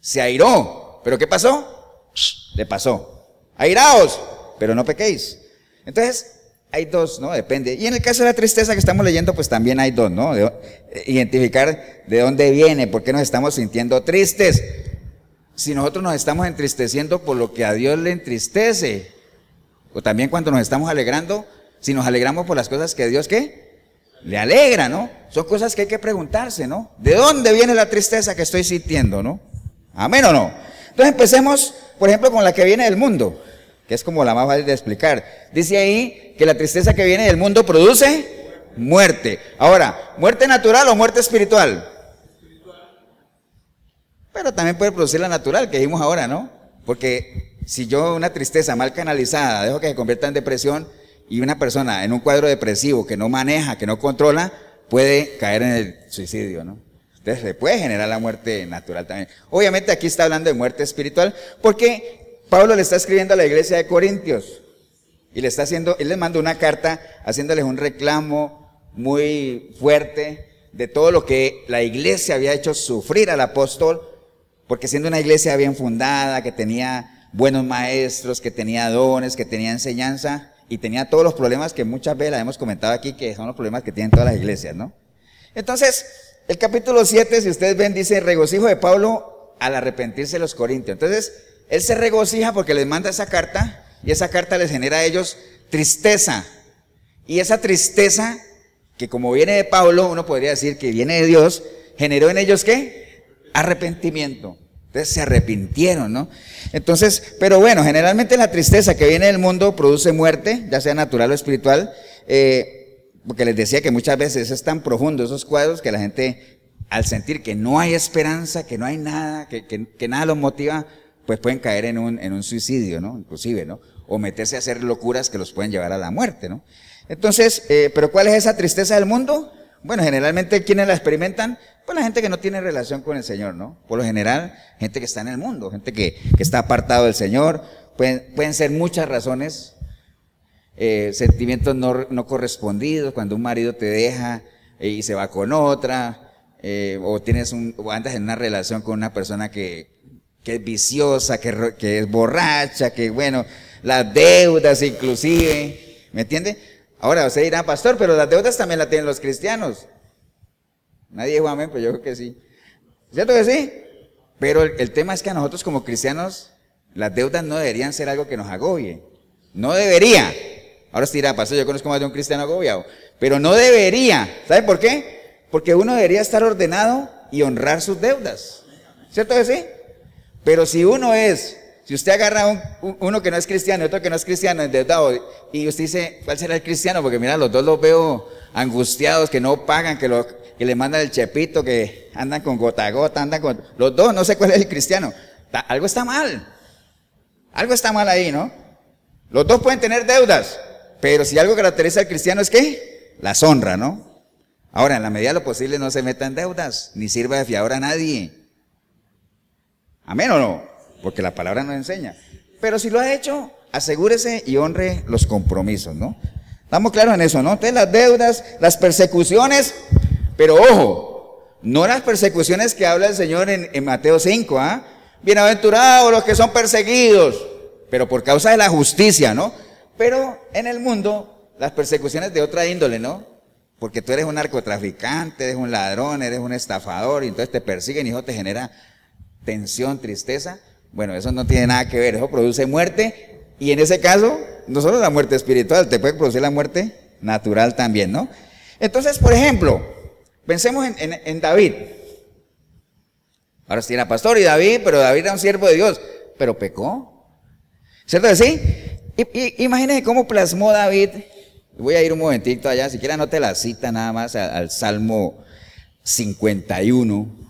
Se airó. ¿Pero qué pasó? Le pasó. Airaos, pero no pequéis. Entonces, hay dos, ¿no? Depende. Y en el caso de la tristeza que estamos leyendo, pues también hay dos, ¿no? Identificar de dónde viene, por qué nos estamos sintiendo tristes. Si nosotros nos estamos entristeciendo por lo que a Dios le entristece, o también cuando nos estamos alegrando, si nos alegramos por las cosas que Dios, ¿qué? Le alegra, ¿no? Son cosas que hay que preguntarse, ¿no? ¿De dónde viene la tristeza que estoy sintiendo, ¿no? Amén o no. Entonces empecemos, por ejemplo, con la que viene del mundo, que es como la más fácil de explicar. Dice ahí que la tristeza que viene del mundo produce muerte. Ahora, ¿muerte natural o muerte espiritual? Pero también puede producir la natural, que vimos ahora, ¿no? Porque si yo una tristeza mal canalizada dejo que se convierta en depresión y una persona en un cuadro depresivo que no maneja, que no controla, puede caer en el suicidio, ¿no? Entonces se puede generar la muerte natural también. Obviamente aquí está hablando de muerte espiritual porque Pablo le está escribiendo a la iglesia de Corintios y le está haciendo, él les manda una carta haciéndoles un reclamo muy fuerte de todo lo que la iglesia había hecho sufrir al apóstol porque siendo una iglesia bien fundada, que tenía buenos maestros, que tenía dones, que tenía enseñanza y tenía todos los problemas que muchas veces hemos comentado aquí, que son los problemas que tienen todas las iglesias, ¿no? Entonces, el capítulo 7, si ustedes ven, dice regocijo de Pablo al arrepentirse de los corintios. Entonces, él se regocija porque les manda esa carta y esa carta les genera a ellos tristeza. Y esa tristeza, que como viene de Pablo, uno podría decir que viene de Dios, generó en ellos qué? arrepentimiento. Entonces se arrepintieron, ¿no? Entonces, pero bueno, generalmente la tristeza que viene del mundo produce muerte, ya sea natural o espiritual, eh, porque les decía que muchas veces es tan profundo esos cuadros que la gente, al sentir que no hay esperanza, que no hay nada, que, que, nada los motiva, pues pueden caer en un, en un suicidio, ¿no? Inclusive, ¿no? O meterse a hacer locuras que los pueden llevar a la muerte, ¿no? Entonces, eh, pero ¿cuál es esa tristeza del mundo? Bueno, generalmente quienes la experimentan, pues la gente que no tiene relación con el Señor, ¿no? Por lo general, gente que está en el mundo, gente que, está apartado del Señor. Pueden, ser muchas razones, eh, sentimientos no, correspondidos, cuando un marido te deja eh, y se va con otra, o tienes un, o andas en una relación con una persona que, es viciosa, que, que es borracha, que bueno, las deudas inclusive, ¿me entiende? Ahora usted dirá, pastor, pero las deudas también las tienen los cristianos. Nadie dijo amén, pero yo creo que sí. ¿Cierto que sí? Pero el, tema es que a nosotros como cristianos, las deudas no deberían ser algo que nos agobie. No debería. Ahora usted dirá, pastor, yo conozco más de un cristiano agobiado. Pero no debería. ¿Sabe por qué? Porque uno debería estar ordenado y honrar sus deudas. ¿Cierto que sí? Pero si uno es si usted agarra un, uno que no es cristiano y otro que no es cristiano endeudado y usted dice, ¿cuál será el cristiano? Porque mira, los dos los veo angustiados, que no pagan, que, lo, que le mandan el chepito, que andan con gota a gota, andan con... Los dos, no sé cuál es el cristiano. algo está mal. Algo está mal ahí, ¿no? Los dos pueden tener deudas, pero si algo caracteriza al cristiano es que las honra, ¿no? Ahora, en la medida de lo posible no se meta en deudas, ni sirva de fiador a nadie. ¿Amén o no? Porque la palabra nos enseña. Pero si lo ha hecho, asegúrese y honre los compromisos, ¿no? Estamos claros en eso, ¿no? Entonces las deudas, las persecuciones, pero ojo, no las persecuciones que habla el Señor en, Mateo 5, ¿ah? Bienaventurados los que son perseguidos, pero por causa de la justicia, ¿no? Pero en el mundo, las persecuciones de otra índole, ¿no? Porque tú eres un narcotraficante, eres un ladrón, eres un estafador, y entonces te persiguen y eso te genera tensión, tristeza. Bueno, eso no tiene nada que ver, eso produce muerte y en ese caso, no solo la muerte espiritual, te puede producir la muerte natural también, ¿no? Entonces, por ejemplo, pensemos en, David. Ahora sí era pastor y David, pero David era un siervo de Dios, pero pecó. ¿Cierto que sí? Y, cómo plasmó David. Voy a ir un momentito allá, siquiera no te la cita nada más al Salmo 51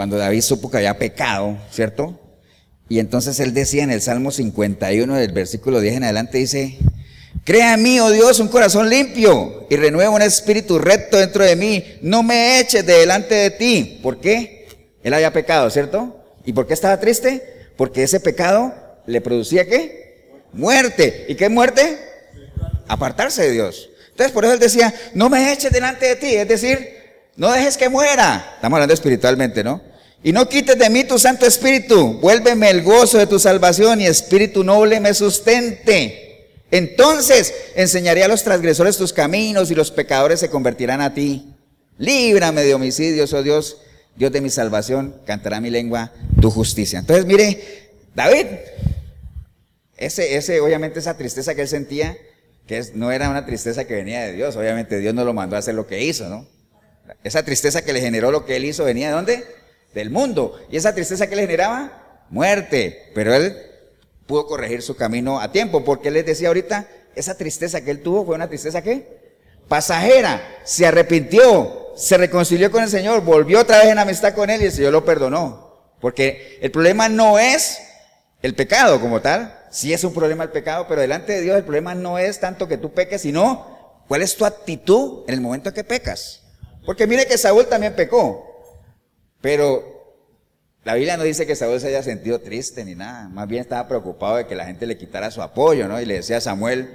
cuando David supo que había pecado, ¿cierto? Y entonces él decía en el Salmo 51, del versículo 10 en adelante, dice, Crea en mí, oh Dios, un corazón limpio y renueva un espíritu recto dentro de mí. No me eches de delante de ti. ¿Por qué? Él había pecado, ¿cierto? ¿Y por qué estaba triste? Porque ese pecado le producía qué? Muerte. ¿Y qué muerte? Apartarse de Dios. Entonces por eso él decía, no me eches delante de ti. Es decir, no dejes que muera. Estamos hablando espiritualmente, ¿no? Y no quites de mí tu Santo Espíritu. Vuélveme el gozo de tu salvación y Espíritu noble me sustente. Entonces enseñaré a los transgresores tus caminos y los pecadores se convertirán a ti. Líbrame de homicidios, oh Dios, Dios de mi salvación, cantará mi lengua tu justicia. Entonces, mire, David, ese, ese, obviamente esa tristeza que él sentía, que no era una tristeza que venía de Dios, obviamente Dios no lo mandó a hacer lo que hizo, ¿no? Esa tristeza que le generó lo que él hizo venía de dónde? Del mundo. Y esa tristeza que le generaba, muerte. Pero él pudo corregir su camino a tiempo, porque él les decía ahorita, esa tristeza que él tuvo fue una tristeza que pasajera, se arrepintió, se reconcilió con el Señor, volvió otra vez en amistad con Él y el Señor lo perdonó. Porque el problema no es el pecado como tal, sí es un problema el pecado, pero delante de Dios el problema no es tanto que tú peques, sino cuál es tu actitud en el momento en que pecas. Porque mire que Saúl también pecó, pero la Biblia no dice que Saúl se haya sentido triste ni nada, más bien estaba preocupado de que la gente le quitara su apoyo, ¿no? Y le decía a Samuel,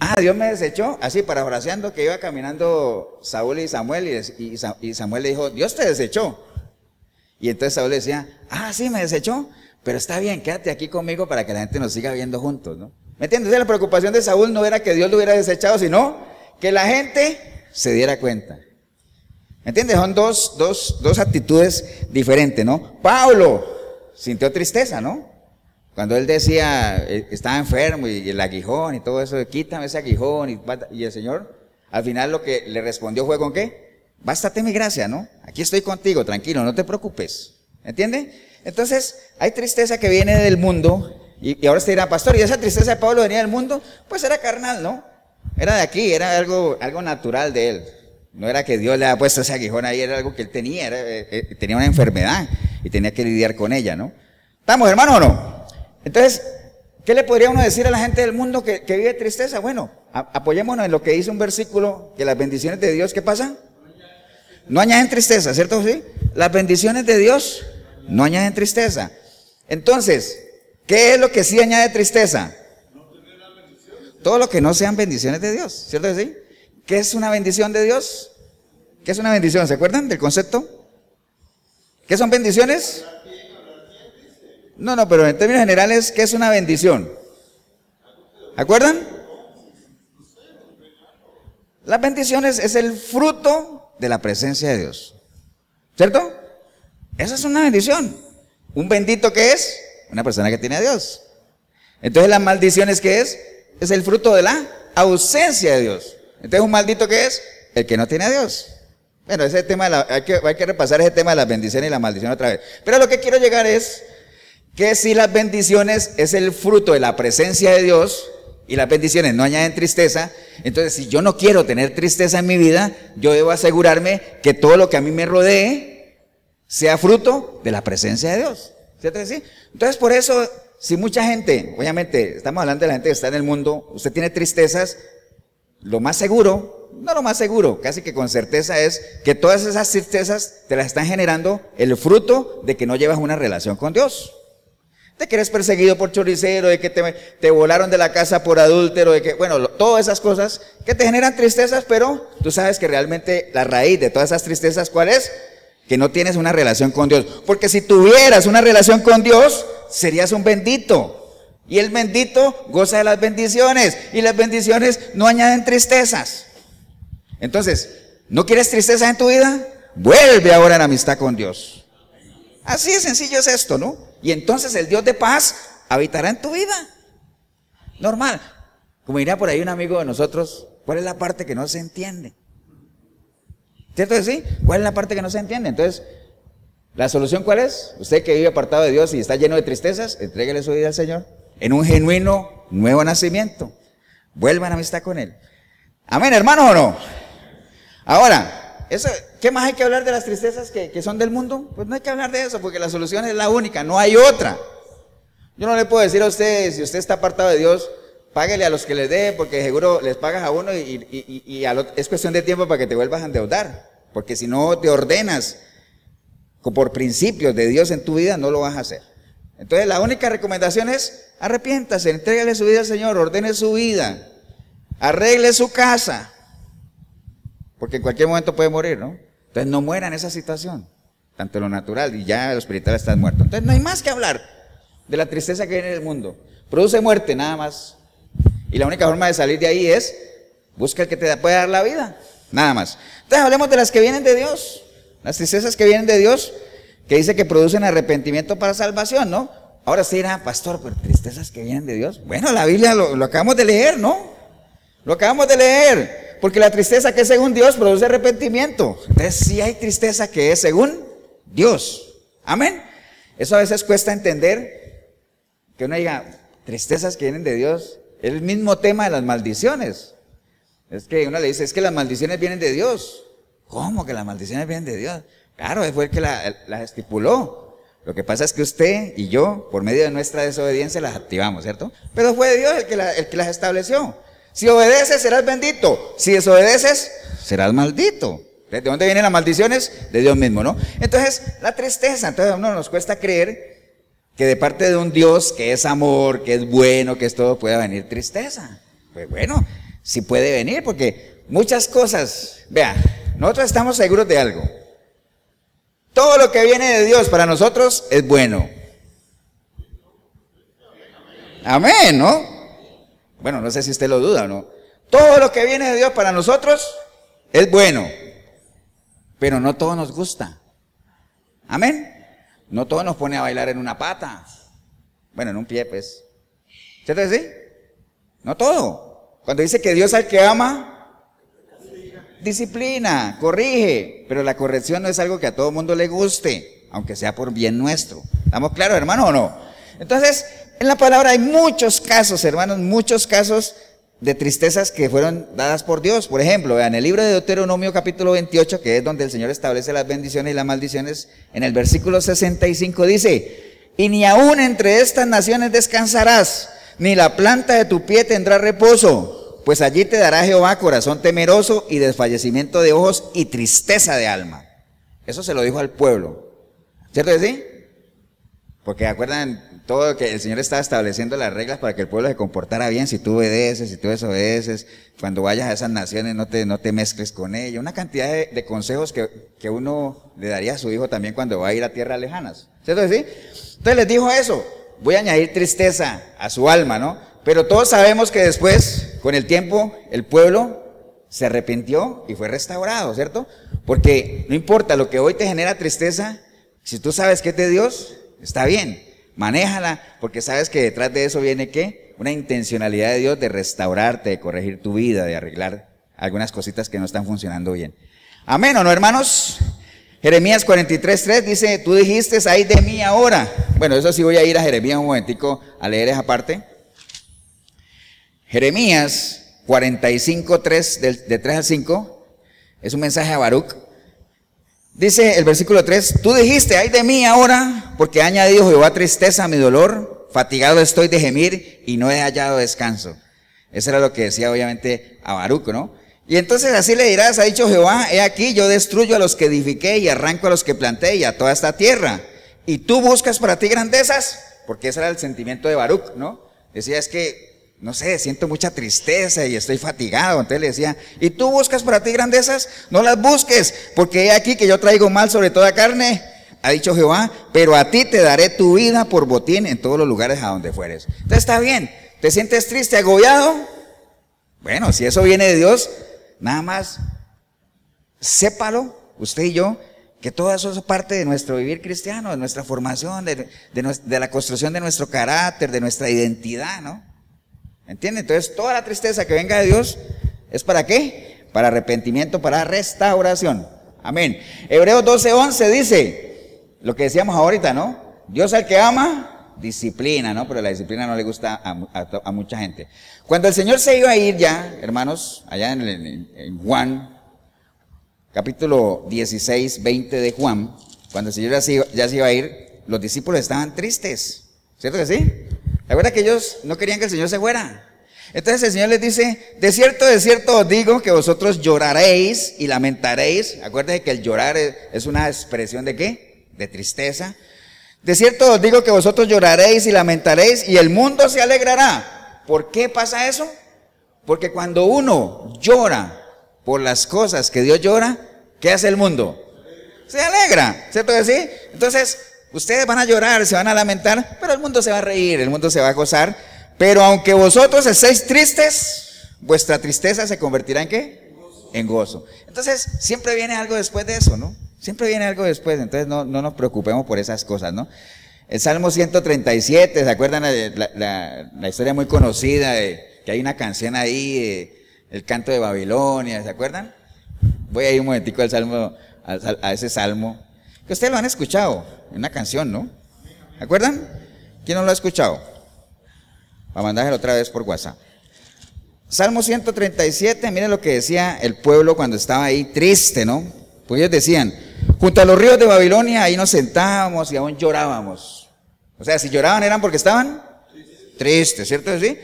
Ah, Dios me desechó, así parafraseando que iba caminando Saúl y Samuel y, Samuel le dijo, Dios te desechó. Y entonces Saúl le decía, ah, sí, me desechó, pero está bien, quédate aquí conmigo para que la gente nos siga viendo juntos, ¿no? ¿Me entiendes? La preocupación de Saúl no era que Dios lo hubiera desechado, sino que la gente se diera cuenta. ¿Me entiendes? Son dos, dos, dos actitudes diferentes, ¿no? Pablo sintió tristeza, ¿no? Cuando él decía, eh, estaba enfermo y el aguijón y todo eso, quítame ese aguijón y, el Señor, al final lo que le respondió fue con qué? Bástate mi gracia, ¿no? Aquí estoy contigo, tranquilo, no te preocupes. ¿Entiende? Entonces, hay tristeza que viene del mundo y, ahora se dirá, pastor, ¿y esa tristeza de Pablo venía del mundo? Pues era carnal, ¿no? Era de aquí, era algo, algo natural de él. No era que Dios le haya puesto ese aguijón ahí, era algo que él tenía, eh, eh, tenía una enfermedad y tenía que lidiar con ella, ¿no? ¿Estamos hermanos o no? Entonces, ¿qué le podría uno decir a la gente del mundo que, vive tristeza? Bueno, apoyémonos en lo que dice un versículo, que las bendiciones de Dios, ¿qué pasa? No añaden tristeza, ¿cierto? Sí. Las bendiciones de Dios no añaden tristeza. Entonces, ¿qué es lo que sí añade tristeza? Todo lo que no sean bendiciones de Dios, ¿cierto sí? ¿Qué es una bendición de Dios? ¿Qué es una bendición? ¿Se acuerdan del concepto? ¿Qué son bendiciones? No, no, pero en términos generales, ¿qué es una bendición? ¿Acuerdan? Las bendiciones es el fruto de la presencia de Dios. ¿Cierto? Esa es una bendición. Un bendito que es una persona que tiene a Dios. Entonces las maldiciones que es es el fruto de la ausencia de Dios. Entonces un maldito que es el que no tiene a Dios. Bueno, ese tema hay, que, hay que repasar ese tema de las bendiciones y la maldición otra vez. Pero lo que quiero llegar es que si las bendiciones es el fruto de la presencia de Dios y las bendiciones no añaden tristeza, entonces si yo no quiero tener tristeza en mi vida, yo debo asegurarme que todo lo que a mí me rodee sea fruto de la presencia de Dios. ¿Cierto sí? Entonces por eso, si mucha gente, obviamente estamos hablando de la gente que está en el mundo, usted tiene tristezas, lo más seguro, no lo más seguro, casi que con certeza es que todas esas tristezas te las están generando el fruto de que no llevas una relación con Dios de que eres perseguido por choricero, de que te, volaron de la casa por adúltero, de que, bueno, todas esas cosas que te generan tristezas, pero tú sabes que realmente la raíz de todas esas tristezas, ¿cuál es? Que no tienes una relación con Dios. Porque si tuvieras una relación con Dios, serías un bendito. Y el bendito goza de las bendiciones. Y las bendiciones no añaden tristezas. Entonces, ¿no quieres tristeza en tu vida? Vuelve ahora en amistad con Dios. Así de sencillo es esto, ¿no? Y entonces el Dios de paz habitará en tu vida. Normal. Como diría por ahí un amigo de nosotros, ¿cuál es la parte que no se entiende? ¿Cierto que sí? ¿Cuál es la parte que no se entiende? Entonces, ¿la solución cuál es? Usted que vive apartado de Dios y está lleno de tristezas, entréguele su vida al Señor. En un genuino nuevo nacimiento. Vuelvan a amistad con Él. Amén, hermanos o no. Ahora, eso, ¿Qué más hay que hablar de las tristezas que, son del mundo? Pues no hay que hablar de eso, porque la solución es la única, no hay otra. Yo no le puedo decir a ustedes, si usted está apartado de Dios, páguele a los que les dé, porque seguro les pagas a uno y, es cuestión de tiempo para que te vuelvas a endeudar. Porque si no te ordenas por principios de Dios en tu vida, no lo vas a hacer. Entonces la única recomendación es arrepiéntase, entrégale su vida al Señor, ordene su vida, arregle su casa, porque en cualquier momento puede morir, ¿no? Entonces no muera en esa situación. tanto lo natural y ya lo espiritual está muerto. Entonces no hay más que hablar de la tristeza que viene del mundo. Produce muerte nada más. Y la única forma de salir de ahí es busca el que te puede dar la vida, nada más. Entonces hablemos de las que vienen de Dios, las tristezas que vienen de Dios, que dice que producen arrepentimiento para salvación, ¿no? Ahora sí dirá, pastor, pero tristezas que vienen de Dios. Bueno, la Biblia lo, acabamos de leer, ¿no? Lo acabamos de leer. Porque la tristeza que es según Dios produce arrepentimiento. Entonces sí hay tristeza que es según Dios. Amén. Eso a veces cuesta entender que uno diga, tristezas que vienen de Dios. Es el mismo tema de las maldiciones. Es que uno le dice, es que las maldiciones vienen de Dios. ¿Cómo que las maldiciones vienen de Dios? Claro, fue el que las estipuló. Lo que pasa es que usted y yo, por medio de nuestra desobediencia, las activamos, ¿cierto? Pero fue Dios el que, el que las estableció. Si obedeces, serás bendito. Si desobedeces, serás maldito. ¿De dónde vienen las maldiciones? De Dios mismo, ¿no? Entonces, la tristeza. Entonces, a uno nos cuesta creer que de parte de un Dios que es amor, que es bueno, que es todo, pueda venir tristeza. Pues bueno, sí puede venir, porque muchas cosas, vea, nosotros estamos seguros de algo. Todo lo que viene de Dios para nosotros es bueno. Amén, ¿no? Bueno, no sé si usted lo duda o no. Todo lo que viene de Dios para nosotros es bueno, pero no todo nos gusta. Amén. No todo nos pone a bailar en una pata. Bueno, en un pie, pues. ¿Cierto sí? No todo. Cuando dice que Dios al que ama, disciplina, corrige, pero la corrección no es algo que a todo mundo le guste, aunque sea por bien nuestro. ¿Estamos claros, hermano, o no? Entonces, en la palabra hay muchos casos, hermanos, muchos casos de tristezas que fueron dadas por Dios. Por ejemplo, vean el libro de Deuteronomio capítulo 28, que es donde el Señor establece las bendiciones y las maldiciones, en el versículo 65 dice, y ni aún entre estas naciones descansarás, ni la planta de tu pie tendrá reposo, pues allí te dará Jehová corazón temeroso y desfallecimiento de ojos y tristeza de alma. Eso se lo dijo al pueblo. ¿Cierto que sí? Porque acuerdan todo que el Señor está estableciendo las reglas para que el pueblo se comportara bien, si tú obedeces, si tú desobedeces, cuando vayas a esas naciones no te, no te mezcles con ellos, una cantidad de, consejos que, que, uno le daría a su hijo también cuando va a ir a tierras lejanas. ¿Cierto? Entonces les dijo eso, voy a añadir tristeza a su alma, ¿no? Pero todos sabemos que después, con el tiempo, el pueblo se arrepintió y fue restaurado, ¿cierto? Porque no importa lo que hoy te genera tristeza, si tú sabes que es de Dios, está bien. Manéjala, porque sabes que detrás de eso viene qué? Una intencionalidad de Dios de restaurarte, de corregir tu vida, de arreglar algunas cositas que no están funcionando bien. Amén, ¿o no, hermanos? Jeremías 43.3 dice, tú dijiste, ay de mí ahora. Bueno, eso sí voy a ir a Jeremías un momentico a leer esa parte. Jeremías 45.3, de 3 al 5, es un mensaje a Baruch. Dice el versículo 3, tú dijiste, ay de mí ahora, porque ha añadido Jehová tristeza a mi dolor, fatigado estoy de gemir y no he hallado descanso. Eso era lo que decía obviamente a Baruch, ¿no? Y entonces así le dirás, ha dicho Jehová, he aquí yo destruyo a los que edifiqué y arranco a los que planté y a toda esta tierra. Y tú buscas para ti grandezas, porque ese era el sentimiento de Baruch, ¿no? Decía, es que no sé, siento mucha tristeza y estoy fatigado. Entonces le decía, ¿y tú buscas para ti grandezas? No las busques, porque he aquí que yo traigo mal sobre toda carne, ha dicho Jehová, pero a ti te daré tu vida por botín en todos los lugares a donde fueres. Entonces está bien, ¿te sientes triste, agobiado? Bueno, si eso viene de Dios, nada más sépalo, usted y yo, que todo eso es parte de nuestro vivir cristiano, de nuestra formación, de, de la construcción de nuestro carácter, de nuestra identidad, ¿no? ¿Entiende? Entonces, toda la tristeza que venga de Dios es para qué? Para arrepentimiento, para restauración. Amén. Hebreos 12:11 dice lo que decíamos ahorita, ¿no? Dios al que ama, disciplina, ¿no? Pero la disciplina no le gusta a, mucha gente. Cuando el Señor se iba a ir ya, hermanos, allá en, Juan, capítulo 16, 20 de Juan, cuando el Señor ya se, ya se iba a ir, los discípulos estaban tristes. ¿Cierto que sí? Verdad que ellos no querían que el Señor se fuera. Entonces el Señor les dice, de cierto, de cierto os digo que vosotros lloraréis y lamentaréis. Acuérdense que el llorar es una expresión de qué? De tristeza. De cierto os digo que vosotros lloraréis y lamentaréis y el mundo se alegrará. ¿Por qué pasa eso? Porque cuando uno llora por las cosas que Dios llora, ¿qué hace el mundo? se alegra, ¿cierto que sí? Entonces, ustedes van a llorar, se van a lamentar, pero el mundo se va a reír, el mundo se va a gozar. Pero aunque vosotros estéis tristes, vuestra tristeza se convertirá en qué? En gozo. Entonces, siempre viene algo después de eso, ¿no? Siempre viene algo después, entonces no, no nos preocupemos por esas cosas, ¿no? El Salmo 137, ¿se acuerdan la, la, historia muy conocida de que hay una canción ahí, el canto de Babilonia, ¿se acuerdan? Voy a ir un momentico al Salmo, a, ese Salmo, que ustedes lo han escuchado, en una canción, ¿no? ¿Se acuerdan? ¿Quién no lo ha escuchado? Va a mandárselo otra vez por WhatsApp. Salmo 137, miren lo que decía el pueblo cuando estaba ahí triste, ¿no? Pues ellos decían, junto a los ríos de Babilonia, ahí nos sentábamos y aún llorábamos. O sea, si lloraban eran porque estaban tristes, ¿cierto? ¿Sí?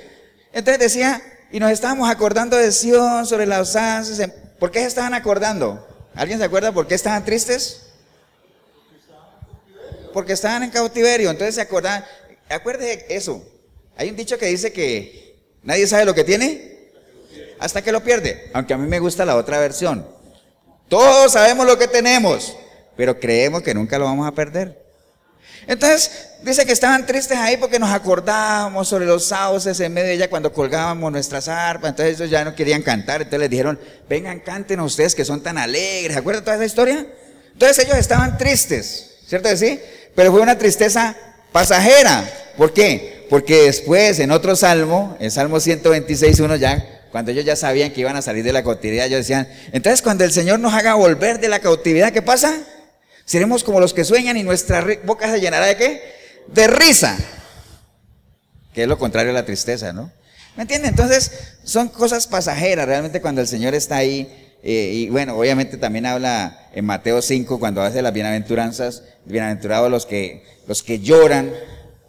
Entonces decía, y nos estábamos acordando de Sion sobre las ansias. ¿Por qué se estaban acordando? ¿Alguien se acuerda por qué estaban tristes? Porque estaban en cautiverio. Entonces se acordaban. Acuérdese eso. Hay un dicho que dice que nadie sabe lo que tiene hasta que lo pierde. Aunque a mí me gusta la otra versión. Todos sabemos lo que tenemos, pero creemos que nunca lo vamos a perder. Entonces, dice que estaban tristes ahí porque nos acordábamos sobre los sauces en medio de ella cuando colgábamos nuestras arpas. Entonces ellos ya no querían cantar. Entonces les dijeron, vengan, canten ustedes que son tan alegres. ¿Se acuerdan toda esa historia? Entonces ellos estaban tristes, ¿cierto sí? Pero fue una tristeza pasajera. ¿Por qué? Porque después en otro salmo, en Salmo 126, uno ya, cuando ellos ya sabían que iban a salir de la cautividad, ellos decían, entonces cuando el Señor nos haga volver de la cautividad, ¿qué pasa? Seremos como los que sueñan y nuestra boca se llenará de qué? De risa. Que es lo contrario a la tristeza, ¿no? ¿Me entienden? Entonces, son cosas pasajeras realmente cuando el Señor está ahí. Eh, y bueno, obviamente también habla en Mateo 5 cuando hace las bienaventuranzas, bienaventurados los que, los que lloran,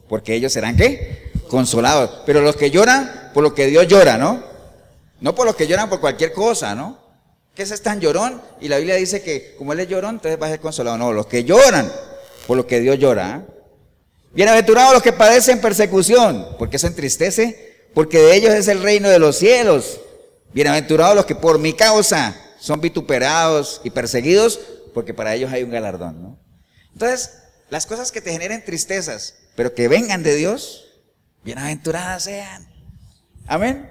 porque ellos serán qué? Consolados. Pero los que lloran por lo que Dios llora, ¿no? No por los que lloran por cualquier cosa, ¿no? ¿Qué es tan llorón? Y la Biblia dice que como él es llorón, entonces va a ser consolado. No, los que lloran por lo que Dios llora. ¿eh? Bienaventurados los que padecen persecución, porque eso entristece, porque de ellos es el reino de los cielos. Bienaventurados los que por mi causa son vituperados y perseguidos, porque para ellos hay un galardón. ¿no? Entonces, las cosas que te generen tristezas, pero que vengan de Dios, bienaventuradas sean. Amén.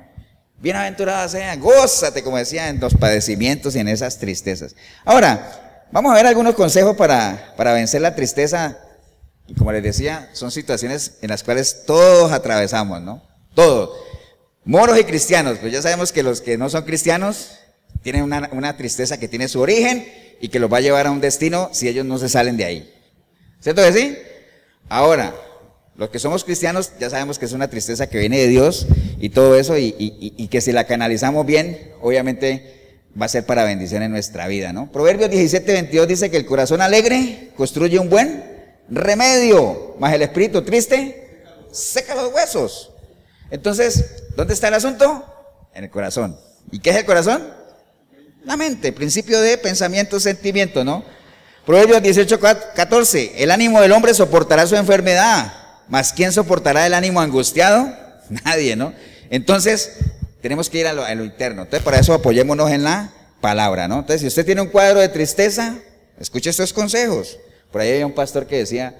Bienaventuradas sean, gózate, como decía, en los padecimientos y en esas tristezas. Ahora, vamos a ver algunos consejos para, para vencer la tristeza. Y como les decía, son situaciones en las cuales todos atravesamos, ¿no? Todos. Moros y cristianos, pues ya sabemos que los que no son cristianos tienen una, una tristeza que tiene su origen y que los va a llevar a un destino si ellos no se salen de ahí. ¿Cierto que sí? Ahora, los que somos cristianos ya sabemos que es una tristeza que viene de Dios y todo eso y, que si la canalizamos bien, obviamente va a ser para bendición en nuestra vida, ¿no? Proverbios 17, 22 dice que el corazón alegre construye un buen remedio, más el espíritu triste seca los huesos. Entonces, ¿dónde está el asunto? En el corazón. ¿Y qué es el corazón? La mente, principio de pensamiento, sentimiento, ¿no? Proverbios 18, 14, el ánimo del hombre soportará su enfermedad ¿Más quién soportará el ánimo angustiado? Nadie, ¿no? Entonces, tenemos que ir a lo, interno. Entonces, para eso apoyémonos en la palabra, ¿no? Entonces, si usted tiene un cuadro de tristeza, escuche estos consejos. Por ahí hay un pastor que decía,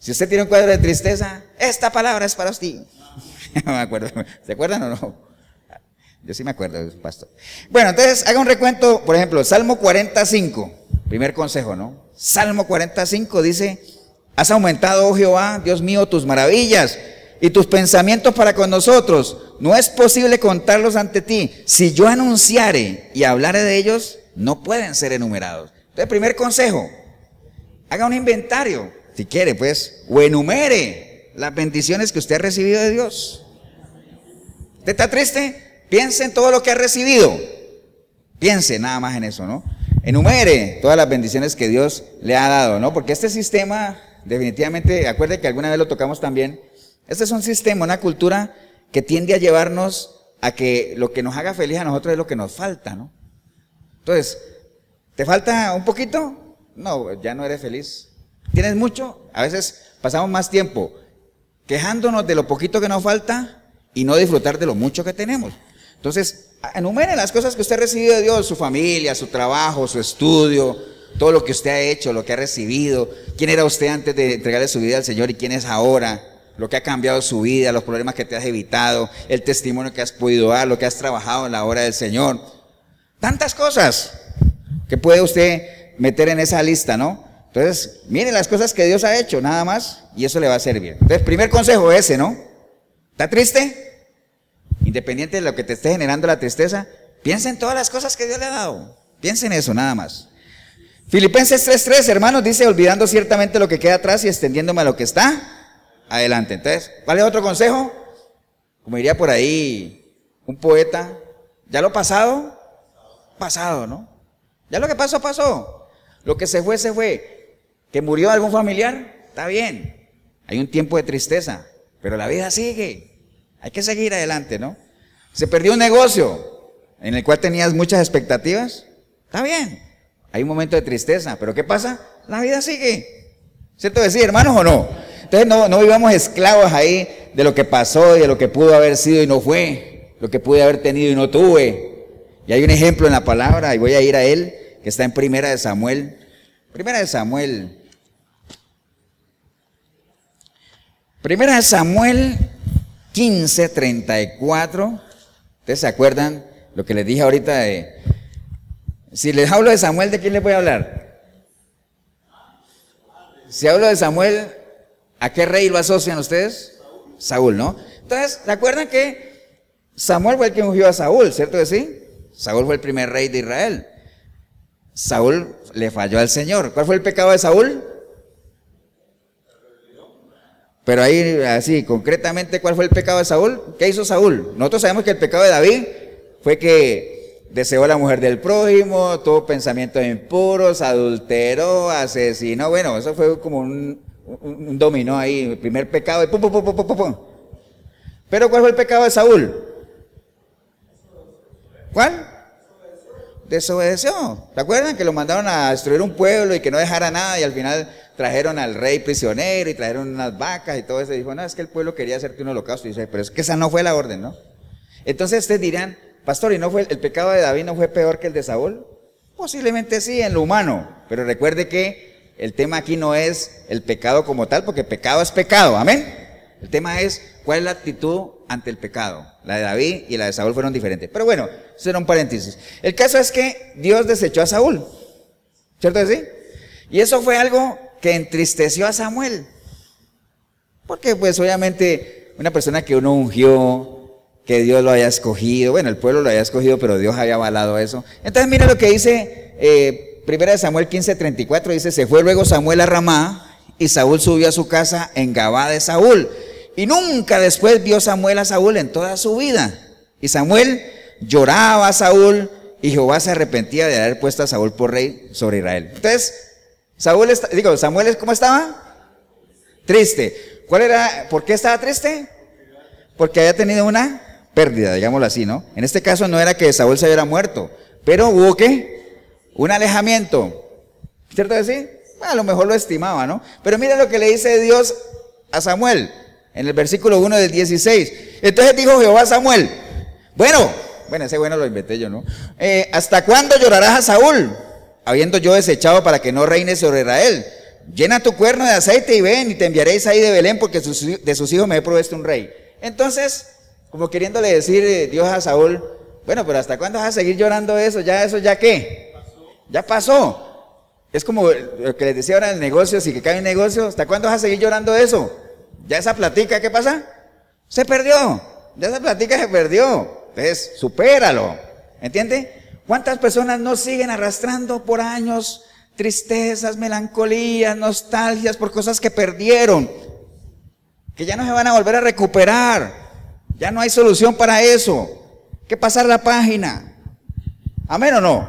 si usted tiene un cuadro de tristeza, esta palabra es para usted. me acuerdo. ¿Se acuerdan o no? Yo sí me acuerdo, pastor. Bueno, entonces haga un recuento, por ejemplo, Salmo 45, primer consejo, ¿no? Salmo 45 dice, Has aumentado, oh Jehová, Dios mío, tus maravillas y tus pensamientos para con nosotros. No es posible contarlos ante ti. Si yo anunciare y hablare de ellos, no pueden ser enumerados. Entonces, primer consejo, haga un inventario, si quiere, pues, o enumere las bendiciones que usted ha recibido de Dios. ¿Usted está triste? Piense en todo lo que ha recibido. Piense nada más en eso, ¿no? Enumere todas las bendiciones que Dios le ha dado, ¿no? Porque este sistema definitivamente, acuerde que alguna vez lo tocamos también, este es un sistema, una cultura que tiende a llevarnos a que lo que nos haga feliz a nosotros es lo que nos falta, ¿no? Entonces, ¿te falta un poquito? No, ya no eres feliz. ¿Tienes mucho? A veces pasamos más tiempo quejándonos de lo poquito que nos falta y no disfrutar de lo mucho que tenemos. Entonces, enumere las cosas que usted ha recibido de Dios, su familia, su trabajo, su estudio, todo lo que usted ha hecho, lo que ha recibido, quién era usted antes de entregarle su vida al Señor y quién es ahora, lo que ha cambiado su vida, los problemas que te has evitado, el testimonio que has podido dar, lo que has trabajado en la obra del Señor. Tantas cosas que puede usted meter en esa lista, ¿no? Entonces, miren las cosas que Dios ha hecho, nada más, y eso le va a servir. Entonces, primer consejo ese, ¿no? ¿Está triste? Independiente de lo que te esté generando la tristeza, piensa en todas las cosas que Dios le ha dado. Piensa en eso, nada más. Filipenses 3:3, hermanos, dice, olvidando ciertamente lo que queda atrás y extendiéndome a lo que está adelante. Entonces, ¿cuál es otro consejo? Como diría por ahí un poeta, ya lo pasado, pasado, ¿no? Ya lo que pasó, pasó. Lo que se fue, se fue que murió algún familiar, está bien. Hay un tiempo de tristeza, pero la vida sigue. Hay que seguir adelante, ¿no? Se perdió un negocio en el cual tenías muchas expectativas, está bien. Hay un momento de tristeza, pero ¿qué pasa? La vida sigue. ¿Cierto decir, hermanos, o no? Entonces no, no vivamos esclavos ahí de lo que pasó y de lo que pudo haber sido y no fue, lo que pude haber tenido y no tuve. Y hay un ejemplo en la palabra, y voy a ir a él, que está en Primera de Samuel. Primera de Samuel Primera de Samuel 15, 34. ¿Ustedes se acuerdan lo que les dije ahorita de... Si les hablo de Samuel, ¿de quién les voy a hablar? Si hablo de Samuel, ¿a qué rey lo asocian ustedes? Saúl, ¿no? Entonces, ¿se acuerdan que Samuel fue el que ungió a Saúl, ¿cierto que sí? Saúl fue el primer rey de Israel. Saúl le falló al Señor. ¿Cuál fue el pecado de Saúl? Pero ahí, así, concretamente, ¿cuál fue el pecado de Saúl? ¿Qué hizo Saúl? Nosotros sabemos que el pecado de David fue que deseó a la mujer del prójimo, tuvo pensamientos impuros, adulteró, asesinó. Bueno, eso fue como un, dominó ahí, el primer pecado. pum, pum, pum, pum, pum, Pero ¿cuál fue el pecado de Saúl? ¿Cuál? Desobedeció. ¿Se acuerdan que lo mandaron a destruir un pueblo y que no dejara nada y al final trajeron al rey prisionero y trajeron unas vacas y todo eso. Dijo, no, es que el pueblo quería hacerte un holocausto. Y dice, pero es que esa no fue la orden, ¿no? Entonces ustedes dirán, pastor, ¿y no fue el pecado de David no fue peor que el de Saúl? Posiblemente sí, en lo humano. Pero recuerde que el tema aquí no es el pecado como tal, porque pecado es pecado, amén. El tema es cuál es la actitud ante el pecado. La de David y la de Saúl fueron diferentes. Pero bueno, eso era un paréntesis. El caso es que Dios desechó a Saúl. ¿Cierto que sí? Y eso fue algo que entristeció a Samuel. Porque pues obviamente una persona que uno ungió, que Dios lo haya escogido, bueno, el pueblo lo haya escogido, pero Dios había avalado eso. Entonces mira lo que dice eh, Primera de Samuel 15:34, dice, se fue luego Samuel a Ramá y Saúl subió a su casa en Gabá de Saúl. Y nunca después vio Samuel a Saúl en toda su vida. Y Samuel lloraba a Saúl y Jehová se arrepentía de haber puesto a Saúl por rey sobre Israel. Entonces, Saúl, digo, Samuel, ¿cómo estaba? Triste. ¿Cuál era? ¿Por qué estaba triste? Porque había tenido una pérdida, digámoslo así, ¿no? En este caso no era que Saúl se hubiera muerto, pero hubo que un alejamiento. ¿Cierto que sí? a lo mejor lo estimaba, ¿no? Pero mira lo que le dice Dios a Samuel en el versículo 1 del 16. Entonces dijo Jehová a Samuel, bueno, bueno, ese bueno lo inventé yo, ¿no? Eh, ¿Hasta cuándo llorarás a Saúl? Habiendo yo desechado para que no reine sobre Israel. Llena tu cuerno de aceite y ven y te enviaréis ahí de Belén porque de sus hijos me he provisto un rey. Entonces, como queriéndole decir eh, Dios a Saúl, bueno, pero ¿hasta cuándo vas a seguir llorando eso? ¿Ya eso ya qué? Ya pasó. Es como lo que les decía ahora en el negocio, si que cae un negocio, ¿hasta cuándo vas a seguir llorando eso? Ya esa platica, ¿qué pasa? Se perdió. Ya esa platica se perdió. Entonces, supéralo. ¿Entiende? ¿Cuántas personas no siguen arrastrando por años tristezas, melancolías, nostalgias por cosas que perdieron? Que ya no se van a volver a recuperar. Ya no hay solución para eso. que pasar la página. ¿Amén o no?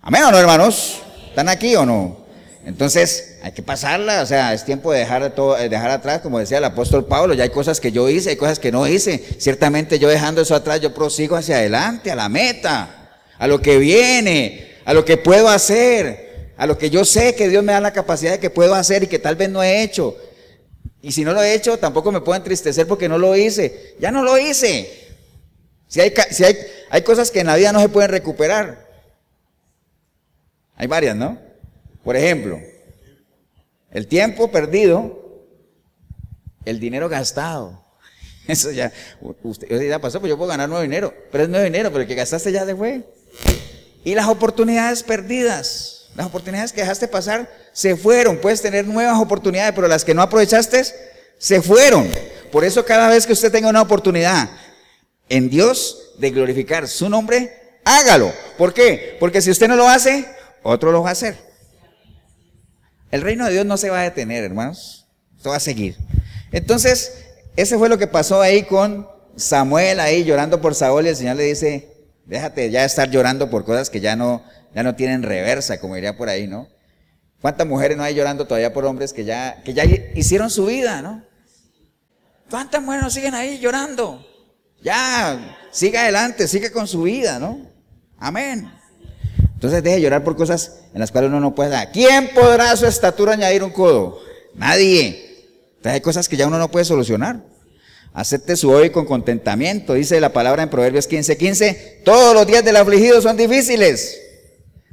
¿Amén o no, hermanos? ¿Están aquí o no? Entonces, hay que pasarla, o sea, es tiempo de dejar, todo, eh, dejar atrás, como decía el apóstol Pablo, ya hay cosas que yo hice, hay cosas que no hice. Ciertamente yo dejando eso atrás, yo prosigo hacia adelante, a la meta, a lo que viene, a lo que puedo hacer, a lo que yo sé que Dios me da la capacidad de que puedo hacer y que tal vez no he hecho. Y si no lo he hecho, tampoco me puedo entristecer porque no lo hice. Ya no lo hice. Si hay, si hay, hay cosas que en la vida no se pueden recuperar. Hay varias, ¿no? Por ejemplo, el tiempo perdido, el dinero gastado. Eso ya, usted ya pasó, pues yo puedo ganar nuevo dinero, pero es nuevo dinero, pero el que gastaste ya se fue. Y las oportunidades perdidas, las oportunidades que dejaste pasar, se fueron. Puedes tener nuevas oportunidades, pero las que no aprovechaste, se fueron. Por eso cada vez que usted tenga una oportunidad en Dios de glorificar su nombre, hágalo. ¿Por qué? Porque si usted no lo hace, otro lo va a hacer. El reino de Dios no se va a detener, hermanos. Esto va a seguir. Entonces, ese fue lo que pasó ahí con Samuel, ahí llorando por Saúl, y el Señor le dice, déjate ya estar llorando por cosas que ya no, ya no tienen reversa, como diría por ahí, ¿no? ¿Cuántas mujeres no hay llorando todavía por hombres que ya, que ya hicieron su vida, ¿no? ¿Cuántas mujeres no siguen ahí llorando? Ya, siga adelante, sigue con su vida, ¿no? Amén. Entonces deje de llorar por cosas en las cuales uno no puede dar. ¿Quién podrá a su estatura añadir un codo? Nadie. Entonces hay cosas que ya uno no puede solucionar. Acepte su hoy con contentamiento. Dice la palabra en Proverbios 15:15. 15, Todos los días del afligido son difíciles.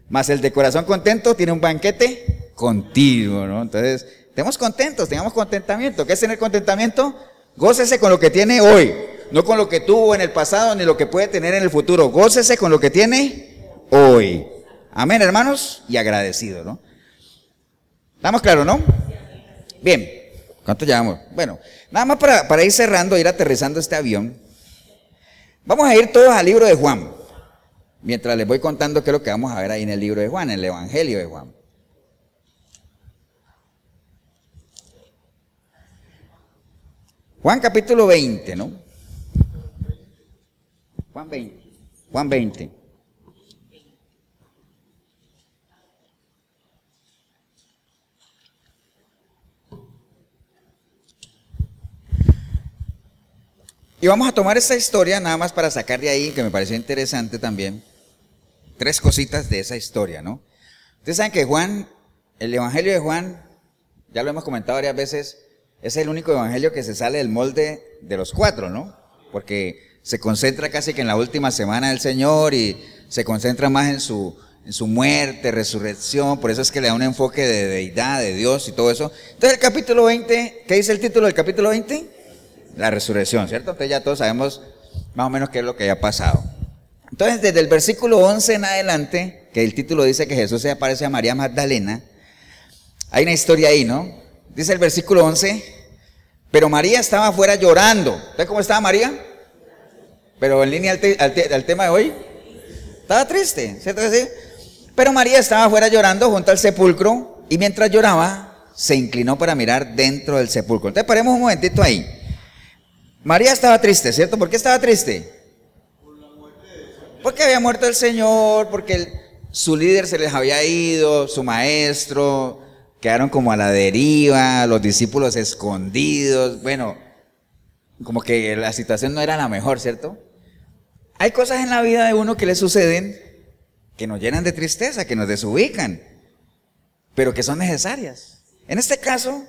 Mas el de corazón contento tiene un banquete contigo, ¿no? Entonces, estemos contentos, tengamos contentamiento. ¿Qué es tener contentamiento? Gócese con lo que tiene hoy, no con lo que tuvo en el pasado ni lo que puede tener en el futuro. Gócese con lo que tiene hoy. Amén, hermanos, y agradecido, ¿no? ¿Estamos claros, no? Bien, ¿cuánto llevamos? Bueno, nada más para, para ir cerrando, ir aterrizando este avión. Vamos a ir todos al libro de Juan, mientras les voy contando qué es lo que vamos a ver ahí en el libro de Juan, en el Evangelio de Juan. Juan capítulo 20, ¿no? Juan 20. Juan 20. Y vamos a tomar esta historia nada más para sacar de ahí, que me pareció interesante también, tres cositas de esa historia, ¿no? Ustedes saben que Juan, el Evangelio de Juan, ya lo hemos comentado varias veces, es el único evangelio que se sale del molde de los cuatro, ¿no? Porque se concentra casi que en la última semana del Señor y se concentra más en su, en su muerte, resurrección, por eso es que le da un enfoque de deidad, de Dios y todo eso. Entonces el capítulo 20, ¿qué dice el título del capítulo 20? La resurrección, ¿cierto? Entonces ya todos sabemos más o menos qué es lo que ha pasado. Entonces desde el versículo 11 en adelante, que el título dice que Jesús se aparece a María Magdalena, hay una historia ahí, ¿no? Dice el versículo 11, pero María estaba afuera llorando. ¿Usted cómo estaba María? Pero en línea al, tema de hoy, estaba triste, ¿cierto Pero María estaba afuera llorando junto al sepulcro y mientras lloraba se inclinó para mirar dentro del sepulcro. Entonces paremos un momentito ahí. María estaba triste, ¿cierto? ¿Por qué estaba triste? Porque había muerto el Señor, porque su líder se les había ido, su maestro, quedaron como a la deriva, los discípulos escondidos, bueno, como que la situación no era la mejor, ¿cierto? Hay cosas en la vida de uno que le suceden que nos llenan de tristeza, que nos desubican, pero que son necesarias. En este caso,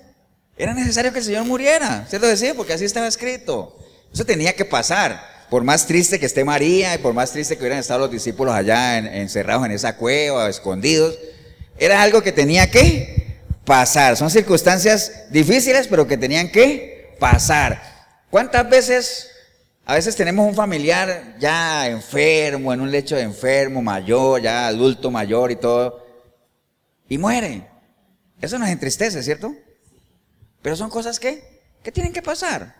era necesario que el Señor muriera, ¿cierto? Decía, porque así estaba escrito. Eso tenía que pasar. Por más triste que esté María y por más triste que hubieran estado los discípulos allá encerrados en esa cueva, escondidos, era algo que tenía que pasar. Son circunstancias difíciles, pero que tenían que pasar. ¿Cuántas veces, a veces tenemos un familiar ya enfermo, en un lecho de enfermo, mayor, ya adulto mayor y todo, y muere? Eso nos entristece, ¿cierto? Pero son cosas que, que tienen que pasar.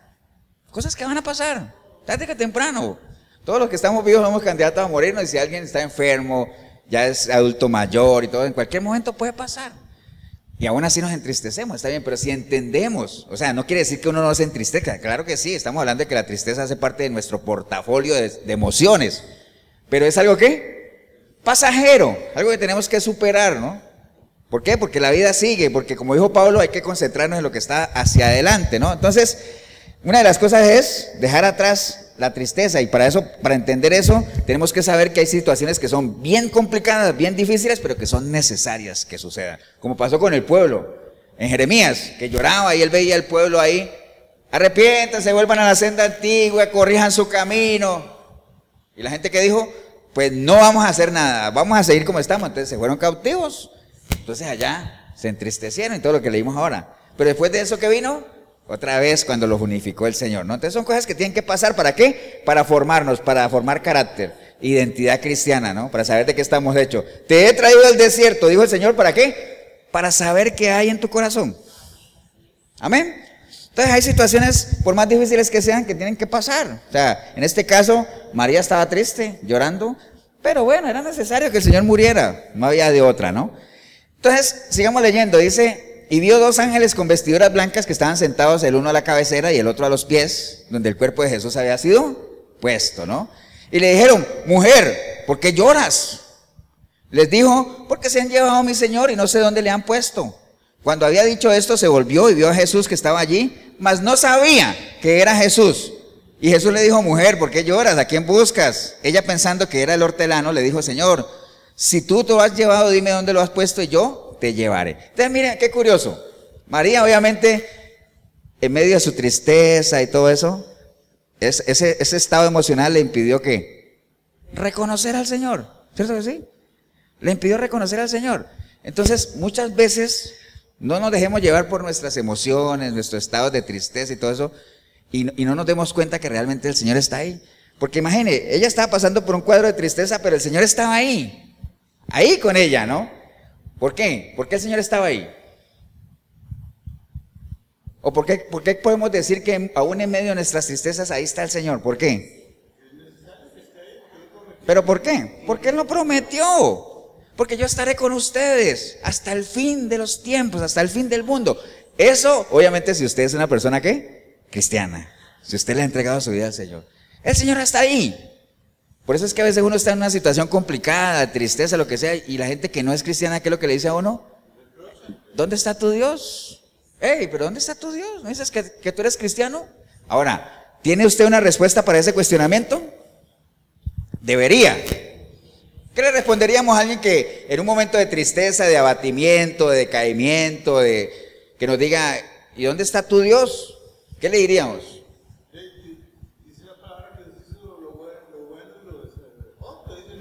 Cosas que van a pasar, tarde que temprano. Todos los que estamos vivos somos candidatos a morirnos y si alguien está enfermo, ya es adulto mayor y todo, en cualquier momento puede pasar. Y aún así nos entristecemos, está bien, pero si entendemos, o sea, no quiere decir que uno no se entristezca, claro que sí, estamos hablando de que la tristeza hace parte de nuestro portafolio de, emociones, pero es algo que pasajero, algo que tenemos que superar, ¿no? ¿Por qué? Porque la vida sigue, porque como dijo Pablo, hay que concentrarnos en lo que está hacia adelante, ¿no? Entonces, una de las cosas es dejar atrás la tristeza. Y para eso, para entender eso, tenemos que saber que hay situaciones que son bien complicadas, bien difíciles, pero que son necesarias que sucedan. Como pasó con el pueblo. En Jeremías, que lloraba y él veía el pueblo ahí. Arrepiéntanse, vuelvan a la senda antigua, corrijan su camino. Y la gente que dijo, pues no vamos a hacer nada, vamos a seguir como estamos. Entonces se fueron cautivos. Entonces allá se entristecieron y todo lo que leímos ahora. Pero después de eso que vino, otra vez cuando los unificó el Señor, ¿no? Entonces son cosas que tienen que pasar, ¿para qué? Para formarnos, para formar carácter, identidad cristiana, ¿no? Para saber de qué estamos hechos. Te he traído del desierto, dijo el Señor, ¿para qué? Para saber qué hay en tu corazón. Amén. Entonces hay situaciones, por más difíciles que sean, que tienen que pasar. O sea, en este caso, María estaba triste, llorando, pero bueno, era necesario que el Señor muriera, no había de otra, ¿no? Entonces, sigamos leyendo, dice, y vio dos ángeles con vestiduras blancas que estaban sentados el uno a la cabecera y el otro a los pies, donde el cuerpo de Jesús había sido puesto, ¿no? Y le dijeron, mujer, ¿por qué lloras? Les dijo, porque se han llevado a mi Señor y no sé dónde le han puesto. Cuando había dicho esto, se volvió y vio a Jesús que estaba allí, mas no sabía que era Jesús. Y Jesús le dijo, mujer, ¿por qué lloras? ¿A quién buscas? Ella pensando que era el hortelano, le dijo, Señor, si tú te lo has llevado, dime dónde lo has puesto y yo te llevaré. Entonces, miren, qué curioso. María, obviamente, en medio de su tristeza y todo eso, ese, estado emocional le impidió que reconocer al Señor. ¿Cierto que sí? Le impidió reconocer al Señor. Entonces, muchas veces no nos dejemos llevar por nuestras emociones, nuestro estado de tristeza y todo eso, y, no nos demos cuenta que realmente el Señor está ahí. Porque imagine, ella estaba pasando por un cuadro de tristeza, pero el Señor estaba ahí, ahí con ella, ¿no? ¿Por qué? ¿Por qué el Señor estaba ahí? ¿O por qué, por qué podemos decir que aún en medio de nuestras tristezas ahí está el Señor? ¿Por qué? ¿Pero por qué? Porque Él lo prometió. Porque yo estaré con ustedes hasta el fin de los tiempos, hasta el fin del mundo. Eso, obviamente, si usted es una persona que cristiana, si usted le ha entregado su vida al Señor, el Señor está ahí. Por eso es que a veces uno está en una situación complicada, tristeza, lo que sea, y la gente que no es cristiana, ¿qué es lo que le dice a uno? ¿Dónde está tu Dios? Hey, pero ¿dónde está tu Dios? ¿No dices que, que tú eres cristiano? Ahora, ¿tiene usted una respuesta para ese cuestionamiento? Debería. ¿Qué le responderíamos a alguien que en un momento de tristeza, de abatimiento, de decaimiento, de que nos diga, ¿y dónde está tu Dios? ¿Qué le diríamos?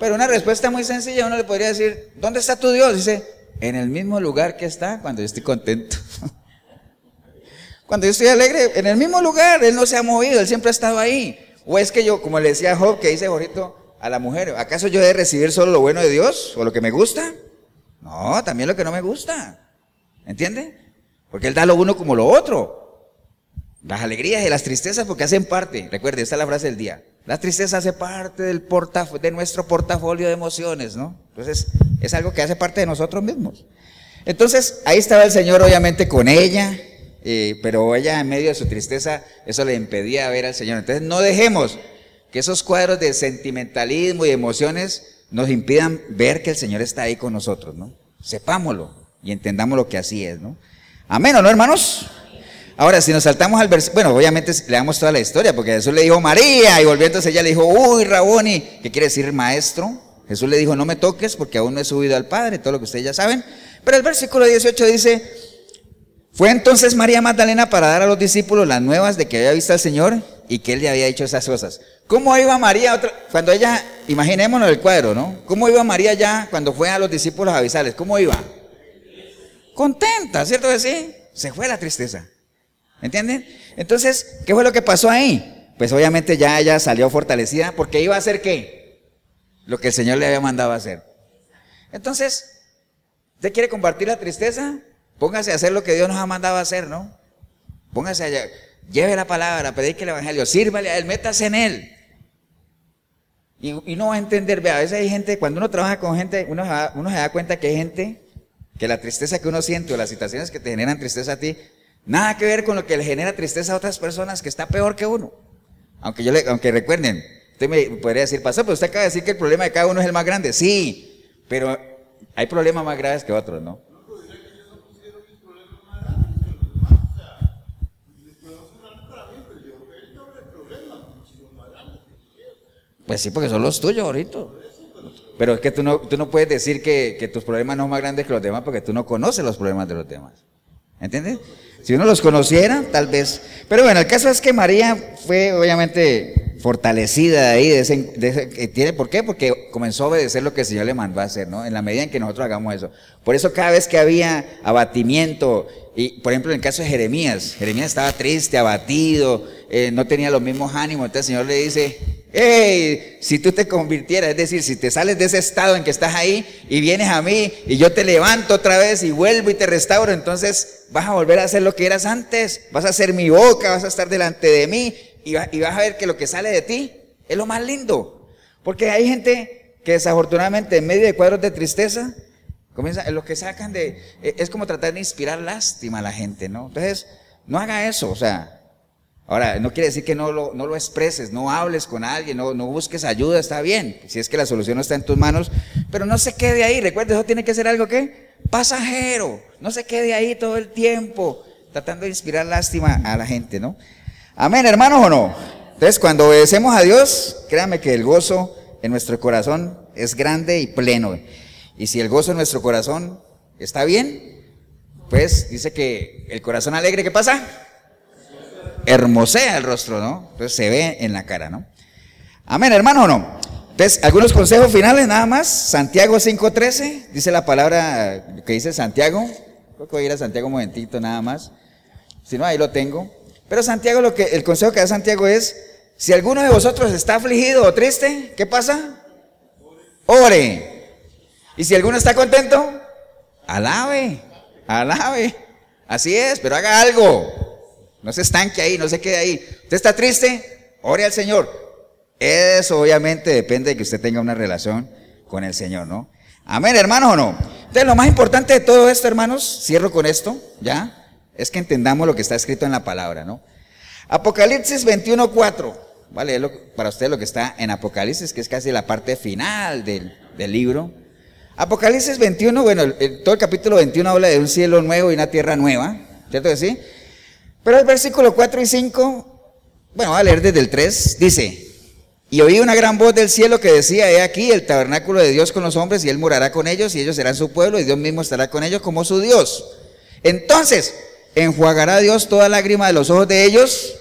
Pero una respuesta muy sencilla, uno le podría decir, ¿dónde está tu Dios? Dice, en el mismo lugar que está cuando yo estoy contento. cuando yo estoy alegre, en el mismo lugar, Él no se ha movido, Él siempre ha estado ahí. O es que yo, como le decía a Job, que dice Jorito, a la mujer, ¿acaso yo he de recibir solo lo bueno de Dios o lo que me gusta? No, también lo que no me gusta. ¿Entiende? Porque Él da lo uno como lo otro. Las alegrías y las tristezas porque hacen parte. Recuerde, esta es la frase del día. La tristeza hace parte del de nuestro portafolio de emociones, ¿no? Entonces, es algo que hace parte de nosotros mismos. Entonces, ahí estaba el Señor obviamente con ella, eh, pero ella en medio de su tristeza, eso le impedía ver al Señor. Entonces, no dejemos que esos cuadros de sentimentalismo y emociones nos impidan ver que el Señor está ahí con nosotros, ¿no? Sepámoslo y entendamos lo que así es, ¿no? Amén, ¿o no, hermanos? Ahora, si nos saltamos al versículo, bueno, obviamente le damos toda la historia, porque Jesús le dijo María, y volviéndose ella le dijo, uy, Raboni, ¿qué quiere decir maestro? Jesús le dijo, no me toques porque aún no he subido al Padre, todo lo que ustedes ya saben. Pero el versículo 18 dice, fue entonces María Magdalena para dar a los discípulos las nuevas de que había visto al Señor y que él le había dicho esas cosas. ¿Cómo iba María cuando ella, imaginémonos el cuadro, ¿no? ¿Cómo iba María ya cuando fue a los discípulos a avisarles? ¿Cómo iba? Contenta, ¿cierto que sí? Se fue la tristeza. ¿Entienden? Entonces, ¿qué fue lo que pasó ahí? Pues obviamente ya ella salió fortalecida porque iba a hacer qué? Lo que el Señor le había mandado hacer. Entonces, ¿usted quiere compartir la tristeza? Póngase a hacer lo que Dios nos ha mandado a hacer, ¿no? Póngase allá, lleve la palabra, predique el evangelio, sírvale a él, métase en él. Y, no va a entender, vea, a veces hay gente, cuando uno trabaja con gente, uno, uno se da cuenta que hay gente que la tristeza que uno siente o las situaciones que te generan tristeza a ti, nada que ver con lo que le genera tristeza a otras personas que está peor que uno. Aunque yo le, aunque recuerden, usted me podría decir, pasó, pero usted acaba de decir que el problema de cada uno es el más grande. Sí, pero hay problemas más graves que otros, ¿no? Pues sí, porque son los tuyos ahorita. Pero es que tú no, tú no puedes decir que, tus problemas no son más grandes que los demás porque tú no conoces los problemas de los demás. ¿Entiendes? Si uno los conociera, tal vez. Pero bueno, el caso es que María fue, obviamente, fortalecida ahí, de ese, de tiene, ¿por qué? Porque comenzó a obedecer lo que el Señor le mandó a hacer, ¿no? En la medida en que nosotros hagamos eso. Por eso cada vez que había abatimiento, y por ejemplo en el caso de Jeremías, Jeremías estaba triste, abatido, eh, no tenía los mismos ánimos, entonces el Señor le dice, hey, si tú te convirtieras, es decir, si te sales de ese estado en que estás ahí y vienes a mí y yo te levanto otra vez y vuelvo y te restauro, entonces vas a volver a hacer lo que eras antes, vas a ser mi boca, vas a estar delante de mí y, vas a ver que lo que sale de ti es lo más lindo. Porque hay gente que desafortunadamente en medio de cuadros de tristeza, comienza, lo que sacan de, e, es como tratar de inspirar lástima a la gente, ¿no? Entonces, no haga eso, o sea, ahora, no quiere decir que no lo, no lo expreses, no hables con alguien, no, no busques ayuda, está bien, si es que la solución no está en tus manos, pero no se quede ahí, recuerda, eso tiene que ser algo que pasajero, no se quede ahí todo el tiempo tratando de inspirar lástima a la gente, ¿no? Amén, hermanos o no. Entonces, cuando obedecemos a Dios, créame que el gozo en nuestro corazón es grande y pleno. Y si el gozo en nuestro corazón está bien, pues dice que el corazón alegre, ¿qué pasa? Hermosea el rostro, ¿no? Entonces se ve en la cara, ¿no? Amén, hermano o no. Entonces, algunos consejos finales nada más. Santiago 5.13, dice la palabra que dice Santiago. Creo que voy a ir a Santiago un momentito nada más. Si no, ahí lo tengo. Pero Santiago, lo que, el consejo que da Santiago es, si alguno de vosotros está afligido o triste, ¿qué pasa? Ore. Y si alguno está contento, alabe, alabe. Así es, pero haga algo. No se estanque ahí, no se quede ahí. ¿Usted está triste? Ore al Señor. Eso obviamente depende de que usted tenga una relación con el Señor, ¿no? Amén, hermanos o no. Entonces, lo más importante de todo esto, hermanos, cierro con esto, ¿ya? Es que entendamos lo que está escrito en la palabra, ¿no? Apocalipsis 21.4, ¿vale? para usted lo que está en Apocalipsis, que es casi la parte final del, libro. Apocalipsis 21, bueno, todo el capítulo 21 habla de un cielo nuevo y una tierra nueva, ¿cierto que sí? Pero el versículo 4 y 5, bueno, voy a leer desde el 3, dice, y oí una gran voz del cielo que decía, he aquí el tabernáculo de Dios con los hombres y él morará con ellos y ellos serán su pueblo y Dios mismo estará con ellos como su Dios. Entonces, enjuagará Dios toda lágrima de los ojos de ellos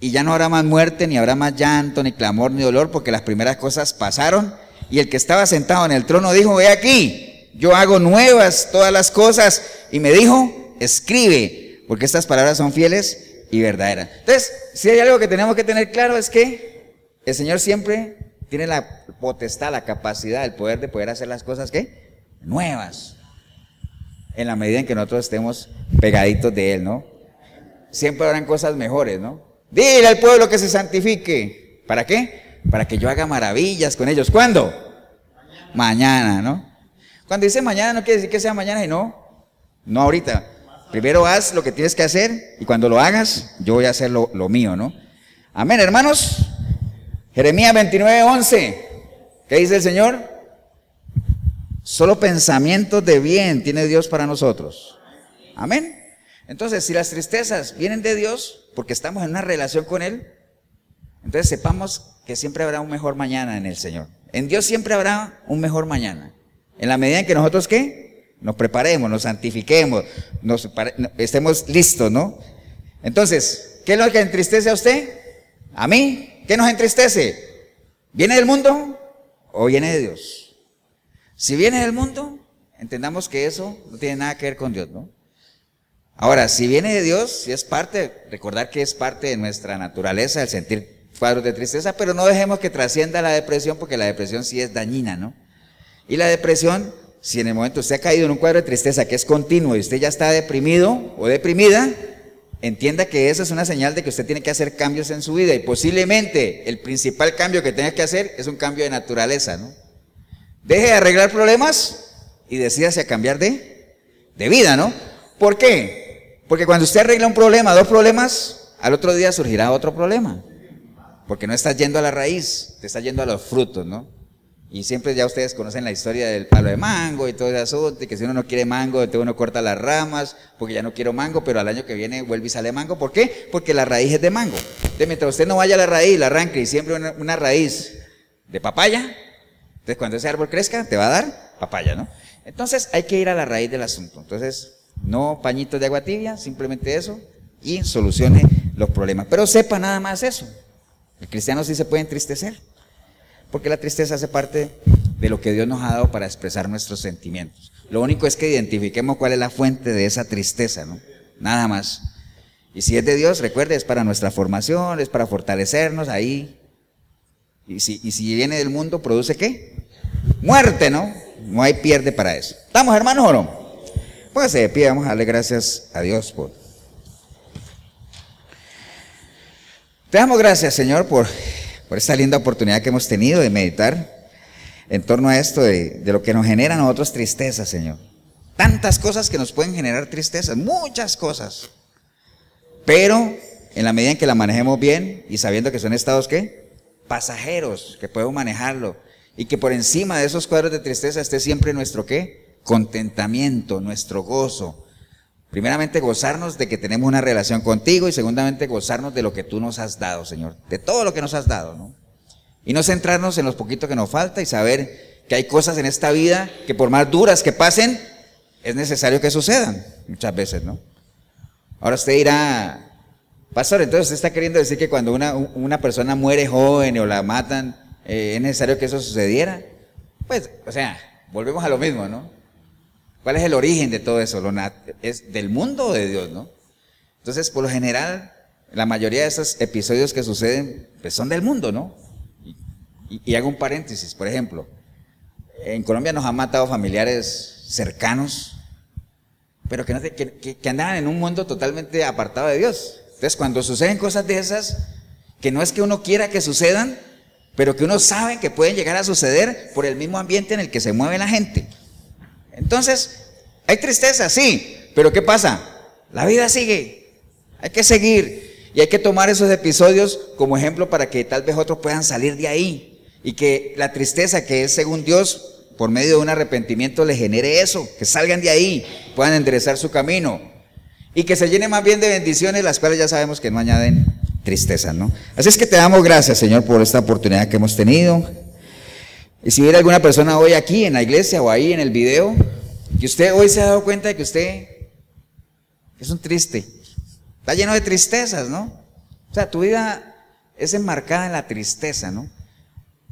y ya no habrá más muerte, ni habrá más llanto, ni clamor, ni dolor, porque las primeras cosas pasaron. Y el que estaba sentado en el trono dijo, ve aquí, yo hago nuevas todas las cosas. Y me dijo, escribe, porque estas palabras son fieles y verdaderas. Entonces, si hay algo que tenemos que tener claro es que el Señor siempre tiene la potestad, la capacidad, el poder de poder hacer las cosas que nuevas en la medida en que nosotros estemos pegaditos de Él, ¿no? Siempre habrán cosas mejores, ¿no? Dile al pueblo que se santifique. ¿Para qué? Para que yo haga maravillas con ellos. ¿Cuándo? Mañana, ¿no? Cuando dice mañana no quiere decir que sea mañana y no, no ahorita. Primero haz lo que tienes que hacer y cuando lo hagas, yo voy a hacer lo, lo mío, ¿no? Amén, hermanos. Jeremías 29, 11. ¿Qué dice el Señor? Solo pensamientos de bien tiene Dios para nosotros. Amén. Entonces, si las tristezas vienen de Dios, porque estamos en una relación con Él, entonces sepamos que siempre habrá un mejor mañana en el Señor. En Dios siempre habrá un mejor mañana. En la medida en que nosotros, ¿qué? Nos preparemos, nos santifiquemos, nos estemos listos, ¿no? Entonces, ¿qué es lo que entristece a usted? ¿A mí? ¿Qué nos entristece? ¿Viene del mundo o viene de Dios? Si viene del mundo, entendamos que eso no tiene nada que ver con Dios, ¿no? Ahora, si viene de Dios, si es parte, recordar que es parte de nuestra naturaleza el sentir cuadros de tristeza, pero no dejemos que trascienda la depresión, porque la depresión sí es dañina, ¿no? Y la depresión, si en el momento usted ha caído en un cuadro de tristeza que es continuo y usted ya está deprimido o deprimida, entienda que esa es una señal de que usted tiene que hacer cambios en su vida y posiblemente el principal cambio que tenga que hacer es un cambio de naturaleza, ¿no? Deje de arreglar problemas y decídase a cambiar de, de vida, ¿no? ¿Por qué? Porque cuando usted arregla un problema, dos problemas, al otro día surgirá otro problema. Porque no estás yendo a la raíz, te estás yendo a los frutos, ¿no? Y siempre ya ustedes conocen la historia del palo de mango y todo ese asunto, que si uno no quiere mango, entonces uno corta las ramas, porque ya no quiero mango, pero al año que viene vuelve y sale mango. ¿Por qué? Porque la raíz es de mango. Entonces, mientras usted no vaya a la raíz, la arranque y siempre una raíz de papaya, entonces, cuando ese árbol crezca, te va a dar papaya, ¿no? Entonces, hay que ir a la raíz del asunto. Entonces, no pañitos de agua tibia, simplemente eso, y solucione los problemas. Pero sepa nada más eso. El cristiano sí se puede entristecer, porque la tristeza hace parte de lo que Dios nos ha dado para expresar nuestros sentimientos. Lo único es que identifiquemos cuál es la fuente de esa tristeza, ¿no? Nada más. Y si es de Dios, recuerde, es para nuestra formación, es para fortalecernos ahí. Y si, y si viene del mundo, ¿produce qué? Muerte, ¿no? No hay pierde para eso. ¿Estamos hermanos o no? Póngase de pie, vamos a darle gracias a Dios por... Te damos gracias, Señor, por, por esta linda oportunidad que hemos tenido de meditar en torno a esto de, de lo que nos genera a nosotros tristeza, Señor. Tantas cosas que nos pueden generar tristeza, muchas cosas. Pero en la medida en que la manejemos bien y sabiendo que son estados qué? Pasajeros, que podemos manejarlo. Y que por encima de esos cuadros de tristeza esté siempre nuestro qué? Contentamiento, nuestro gozo. Primeramente gozarnos de que tenemos una relación contigo y segundamente gozarnos de lo que tú nos has dado, Señor. De todo lo que nos has dado, ¿no? Y no centrarnos en los poquitos que nos falta y saber que hay cosas en esta vida que por más duras que pasen, es necesario que sucedan. Muchas veces, ¿no? Ahora usted dirá, pastor, entonces usted está queriendo decir que cuando una, una persona muere joven o la matan, eh, es necesario que eso sucediera. Pues, o sea, volvemos a lo mismo, ¿no? ¿Cuál es el origen de todo eso? ¿Es del mundo o de Dios, no? Entonces, por lo general, la mayoría de esos episodios que suceden, pues son del mundo, ¿no? Y, hago un paréntesis, por ejemplo, en Colombia nos han matado familiares cercanos, pero que, no que, que, andaban en un mundo totalmente apartado de Dios. Entonces, cuando suceden cosas de esas, que no es que uno quiera que sucedan, pero que uno sabe que pueden llegar a suceder por el mismo ambiente en el que se mueve la gente. Entonces, hay tristeza, sí, pero ¿qué pasa? La vida sigue, hay que seguir y hay que tomar esos episodios como ejemplo para que tal vez otros puedan salir de ahí y que la tristeza que es según Dios, por medio de un arrepentimiento, le genere eso, que salgan de ahí, puedan enderezar su camino y que se llene más bien de bendiciones, las cuales ya sabemos que no añaden tristeza, ¿no? Así es que te damos gracias, Señor, por esta oportunidad que hemos tenido. Y si hubiera alguna persona hoy aquí en la iglesia o ahí en el video, que usted hoy se ha dado cuenta de que usted es un triste, está lleno de tristezas, ¿no? O sea, tu vida es enmarcada en la tristeza, ¿no?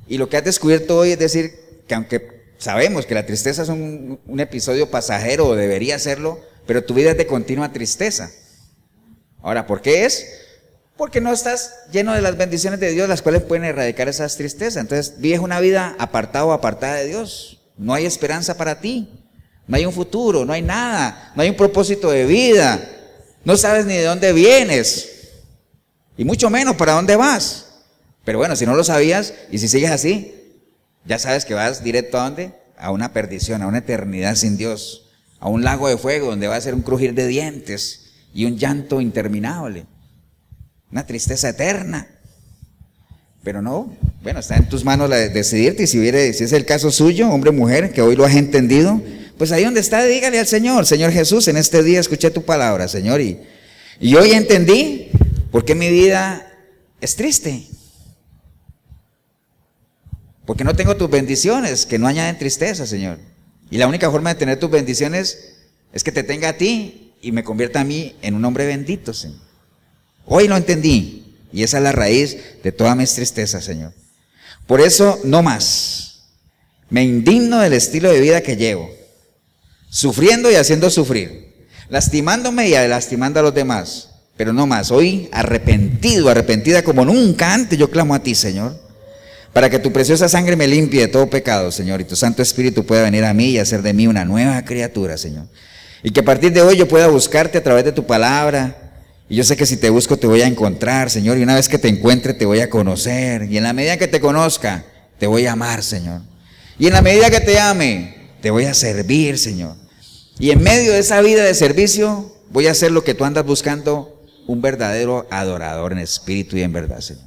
Y lo que has descubierto hoy es decir que aunque sabemos que la tristeza es un, episodio pasajero o debería serlo, pero tu vida es de continua tristeza. Ahora, ¿por qué es? Porque no estás lleno de las bendiciones de Dios, las cuales pueden erradicar esas tristezas. Entonces, vives una vida apartada o apartada de Dios. No hay esperanza para ti. No hay un futuro, no hay nada. No hay un propósito de vida. No sabes ni de dónde vienes. Y mucho menos para dónde vas. Pero bueno, si no lo sabías y si sigues así, ya sabes que vas directo a dónde? A una perdición, a una eternidad sin Dios, a un lago de fuego donde va a ser un crujir de dientes y un llanto interminable, una tristeza eterna. Pero no, bueno, está en tus manos la de decidirte y si, si es el caso suyo, hombre o mujer, que hoy lo has entendido, pues ahí donde está, dígale al Señor, Señor Jesús, en este día escuché tu palabra, Señor, y, y hoy entendí por qué mi vida es triste. Porque no tengo tus bendiciones, que no añaden tristeza, Señor. Y la única forma de tener tus bendiciones es que te tenga a ti y me convierta a mí en un hombre bendito, Señor. Hoy lo entendí. Y esa es la raíz de todas mis tristezas, Señor. Por eso, no más. Me indigno del estilo de vida que llevo. Sufriendo y haciendo sufrir. Lastimándome y lastimando a los demás. Pero no más. Hoy arrepentido, arrepentida como nunca antes, yo clamo a ti, Señor para que tu preciosa sangre me limpie de todo pecado, Señor, y tu Santo Espíritu pueda venir a mí y hacer de mí una nueva criatura, Señor. Y que a partir de hoy yo pueda buscarte a través de tu palabra. Y yo sé que si te busco te voy a encontrar, Señor, y una vez que te encuentre te voy a conocer. Y en la medida que te conozca, te voy a amar, Señor. Y en la medida que te ame, te voy a servir, Señor. Y en medio de esa vida de servicio, voy a hacer lo que tú andas buscando, un verdadero adorador en espíritu y en verdad, Señor.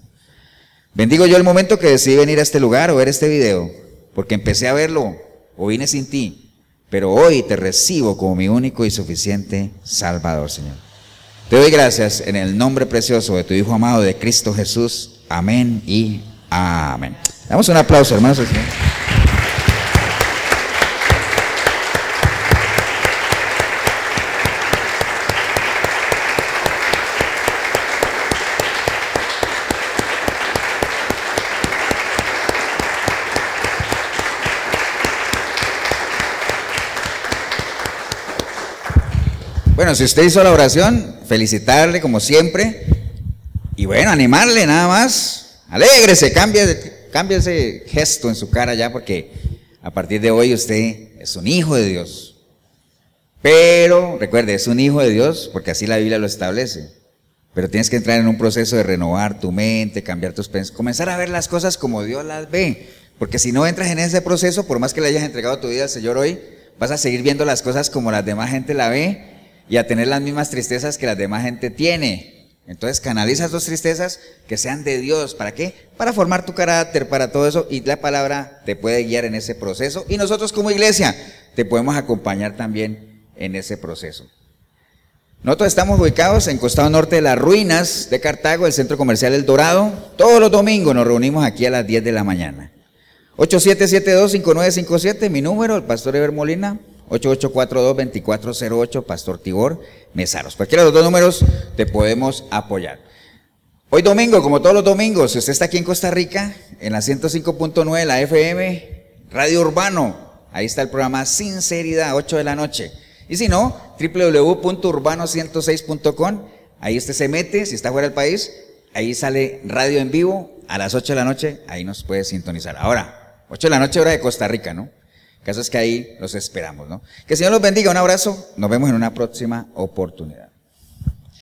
Bendigo yo el momento que decidí venir a este lugar o ver este video, porque empecé a verlo o vine sin ti, pero hoy te recibo como mi único y suficiente Salvador, Señor. Te doy gracias en el nombre precioso de tu Hijo amado de Cristo Jesús. Amén y amén. Damos un aplauso, hermanos. Bueno, si usted hizo la oración, felicitarle como siempre. Y bueno, animarle nada más. Alégrese, cambie, cambie ese gesto en su cara ya, porque a partir de hoy usted es un hijo de Dios. Pero, recuerde, es un hijo de Dios, porque así la Biblia lo establece. Pero tienes que entrar en un proceso de renovar tu mente, cambiar tus pensamientos, comenzar a ver las cosas como Dios las ve. Porque si no entras en ese proceso, por más que le hayas entregado tu vida al Señor hoy, vas a seguir viendo las cosas como las demás gente la ve y a tener las mismas tristezas que las demás gente tiene. Entonces canaliza tus tristezas que sean de Dios. ¿Para qué? Para formar tu carácter, para todo eso. Y la palabra te puede guiar en ese proceso. Y nosotros como iglesia te podemos acompañar también en ese proceso. Nosotros estamos ubicados en costado norte de las ruinas de Cartago, el centro comercial El Dorado. Todos los domingos nos reunimos aquí a las 10 de la mañana. 8772-5957, mi número, el pastor Eber Molina. 8842-2408, Pastor Tibor Mesaros. Cualquiera de los dos números te podemos apoyar. Hoy domingo, como todos los domingos, si usted está aquí en Costa Rica, en la 105.9, la FM, Radio Urbano, ahí está el programa Sinceridad, 8 de la noche. Y si no, www.urbano106.com, ahí usted se mete, si está fuera del país, ahí sale radio en vivo a las 8 de la noche, ahí nos puede sintonizar. Ahora, 8 de la noche hora de Costa Rica, ¿no? Caso es que ahí los esperamos, ¿no? Que el Señor los bendiga, un abrazo, nos vemos en una próxima oportunidad.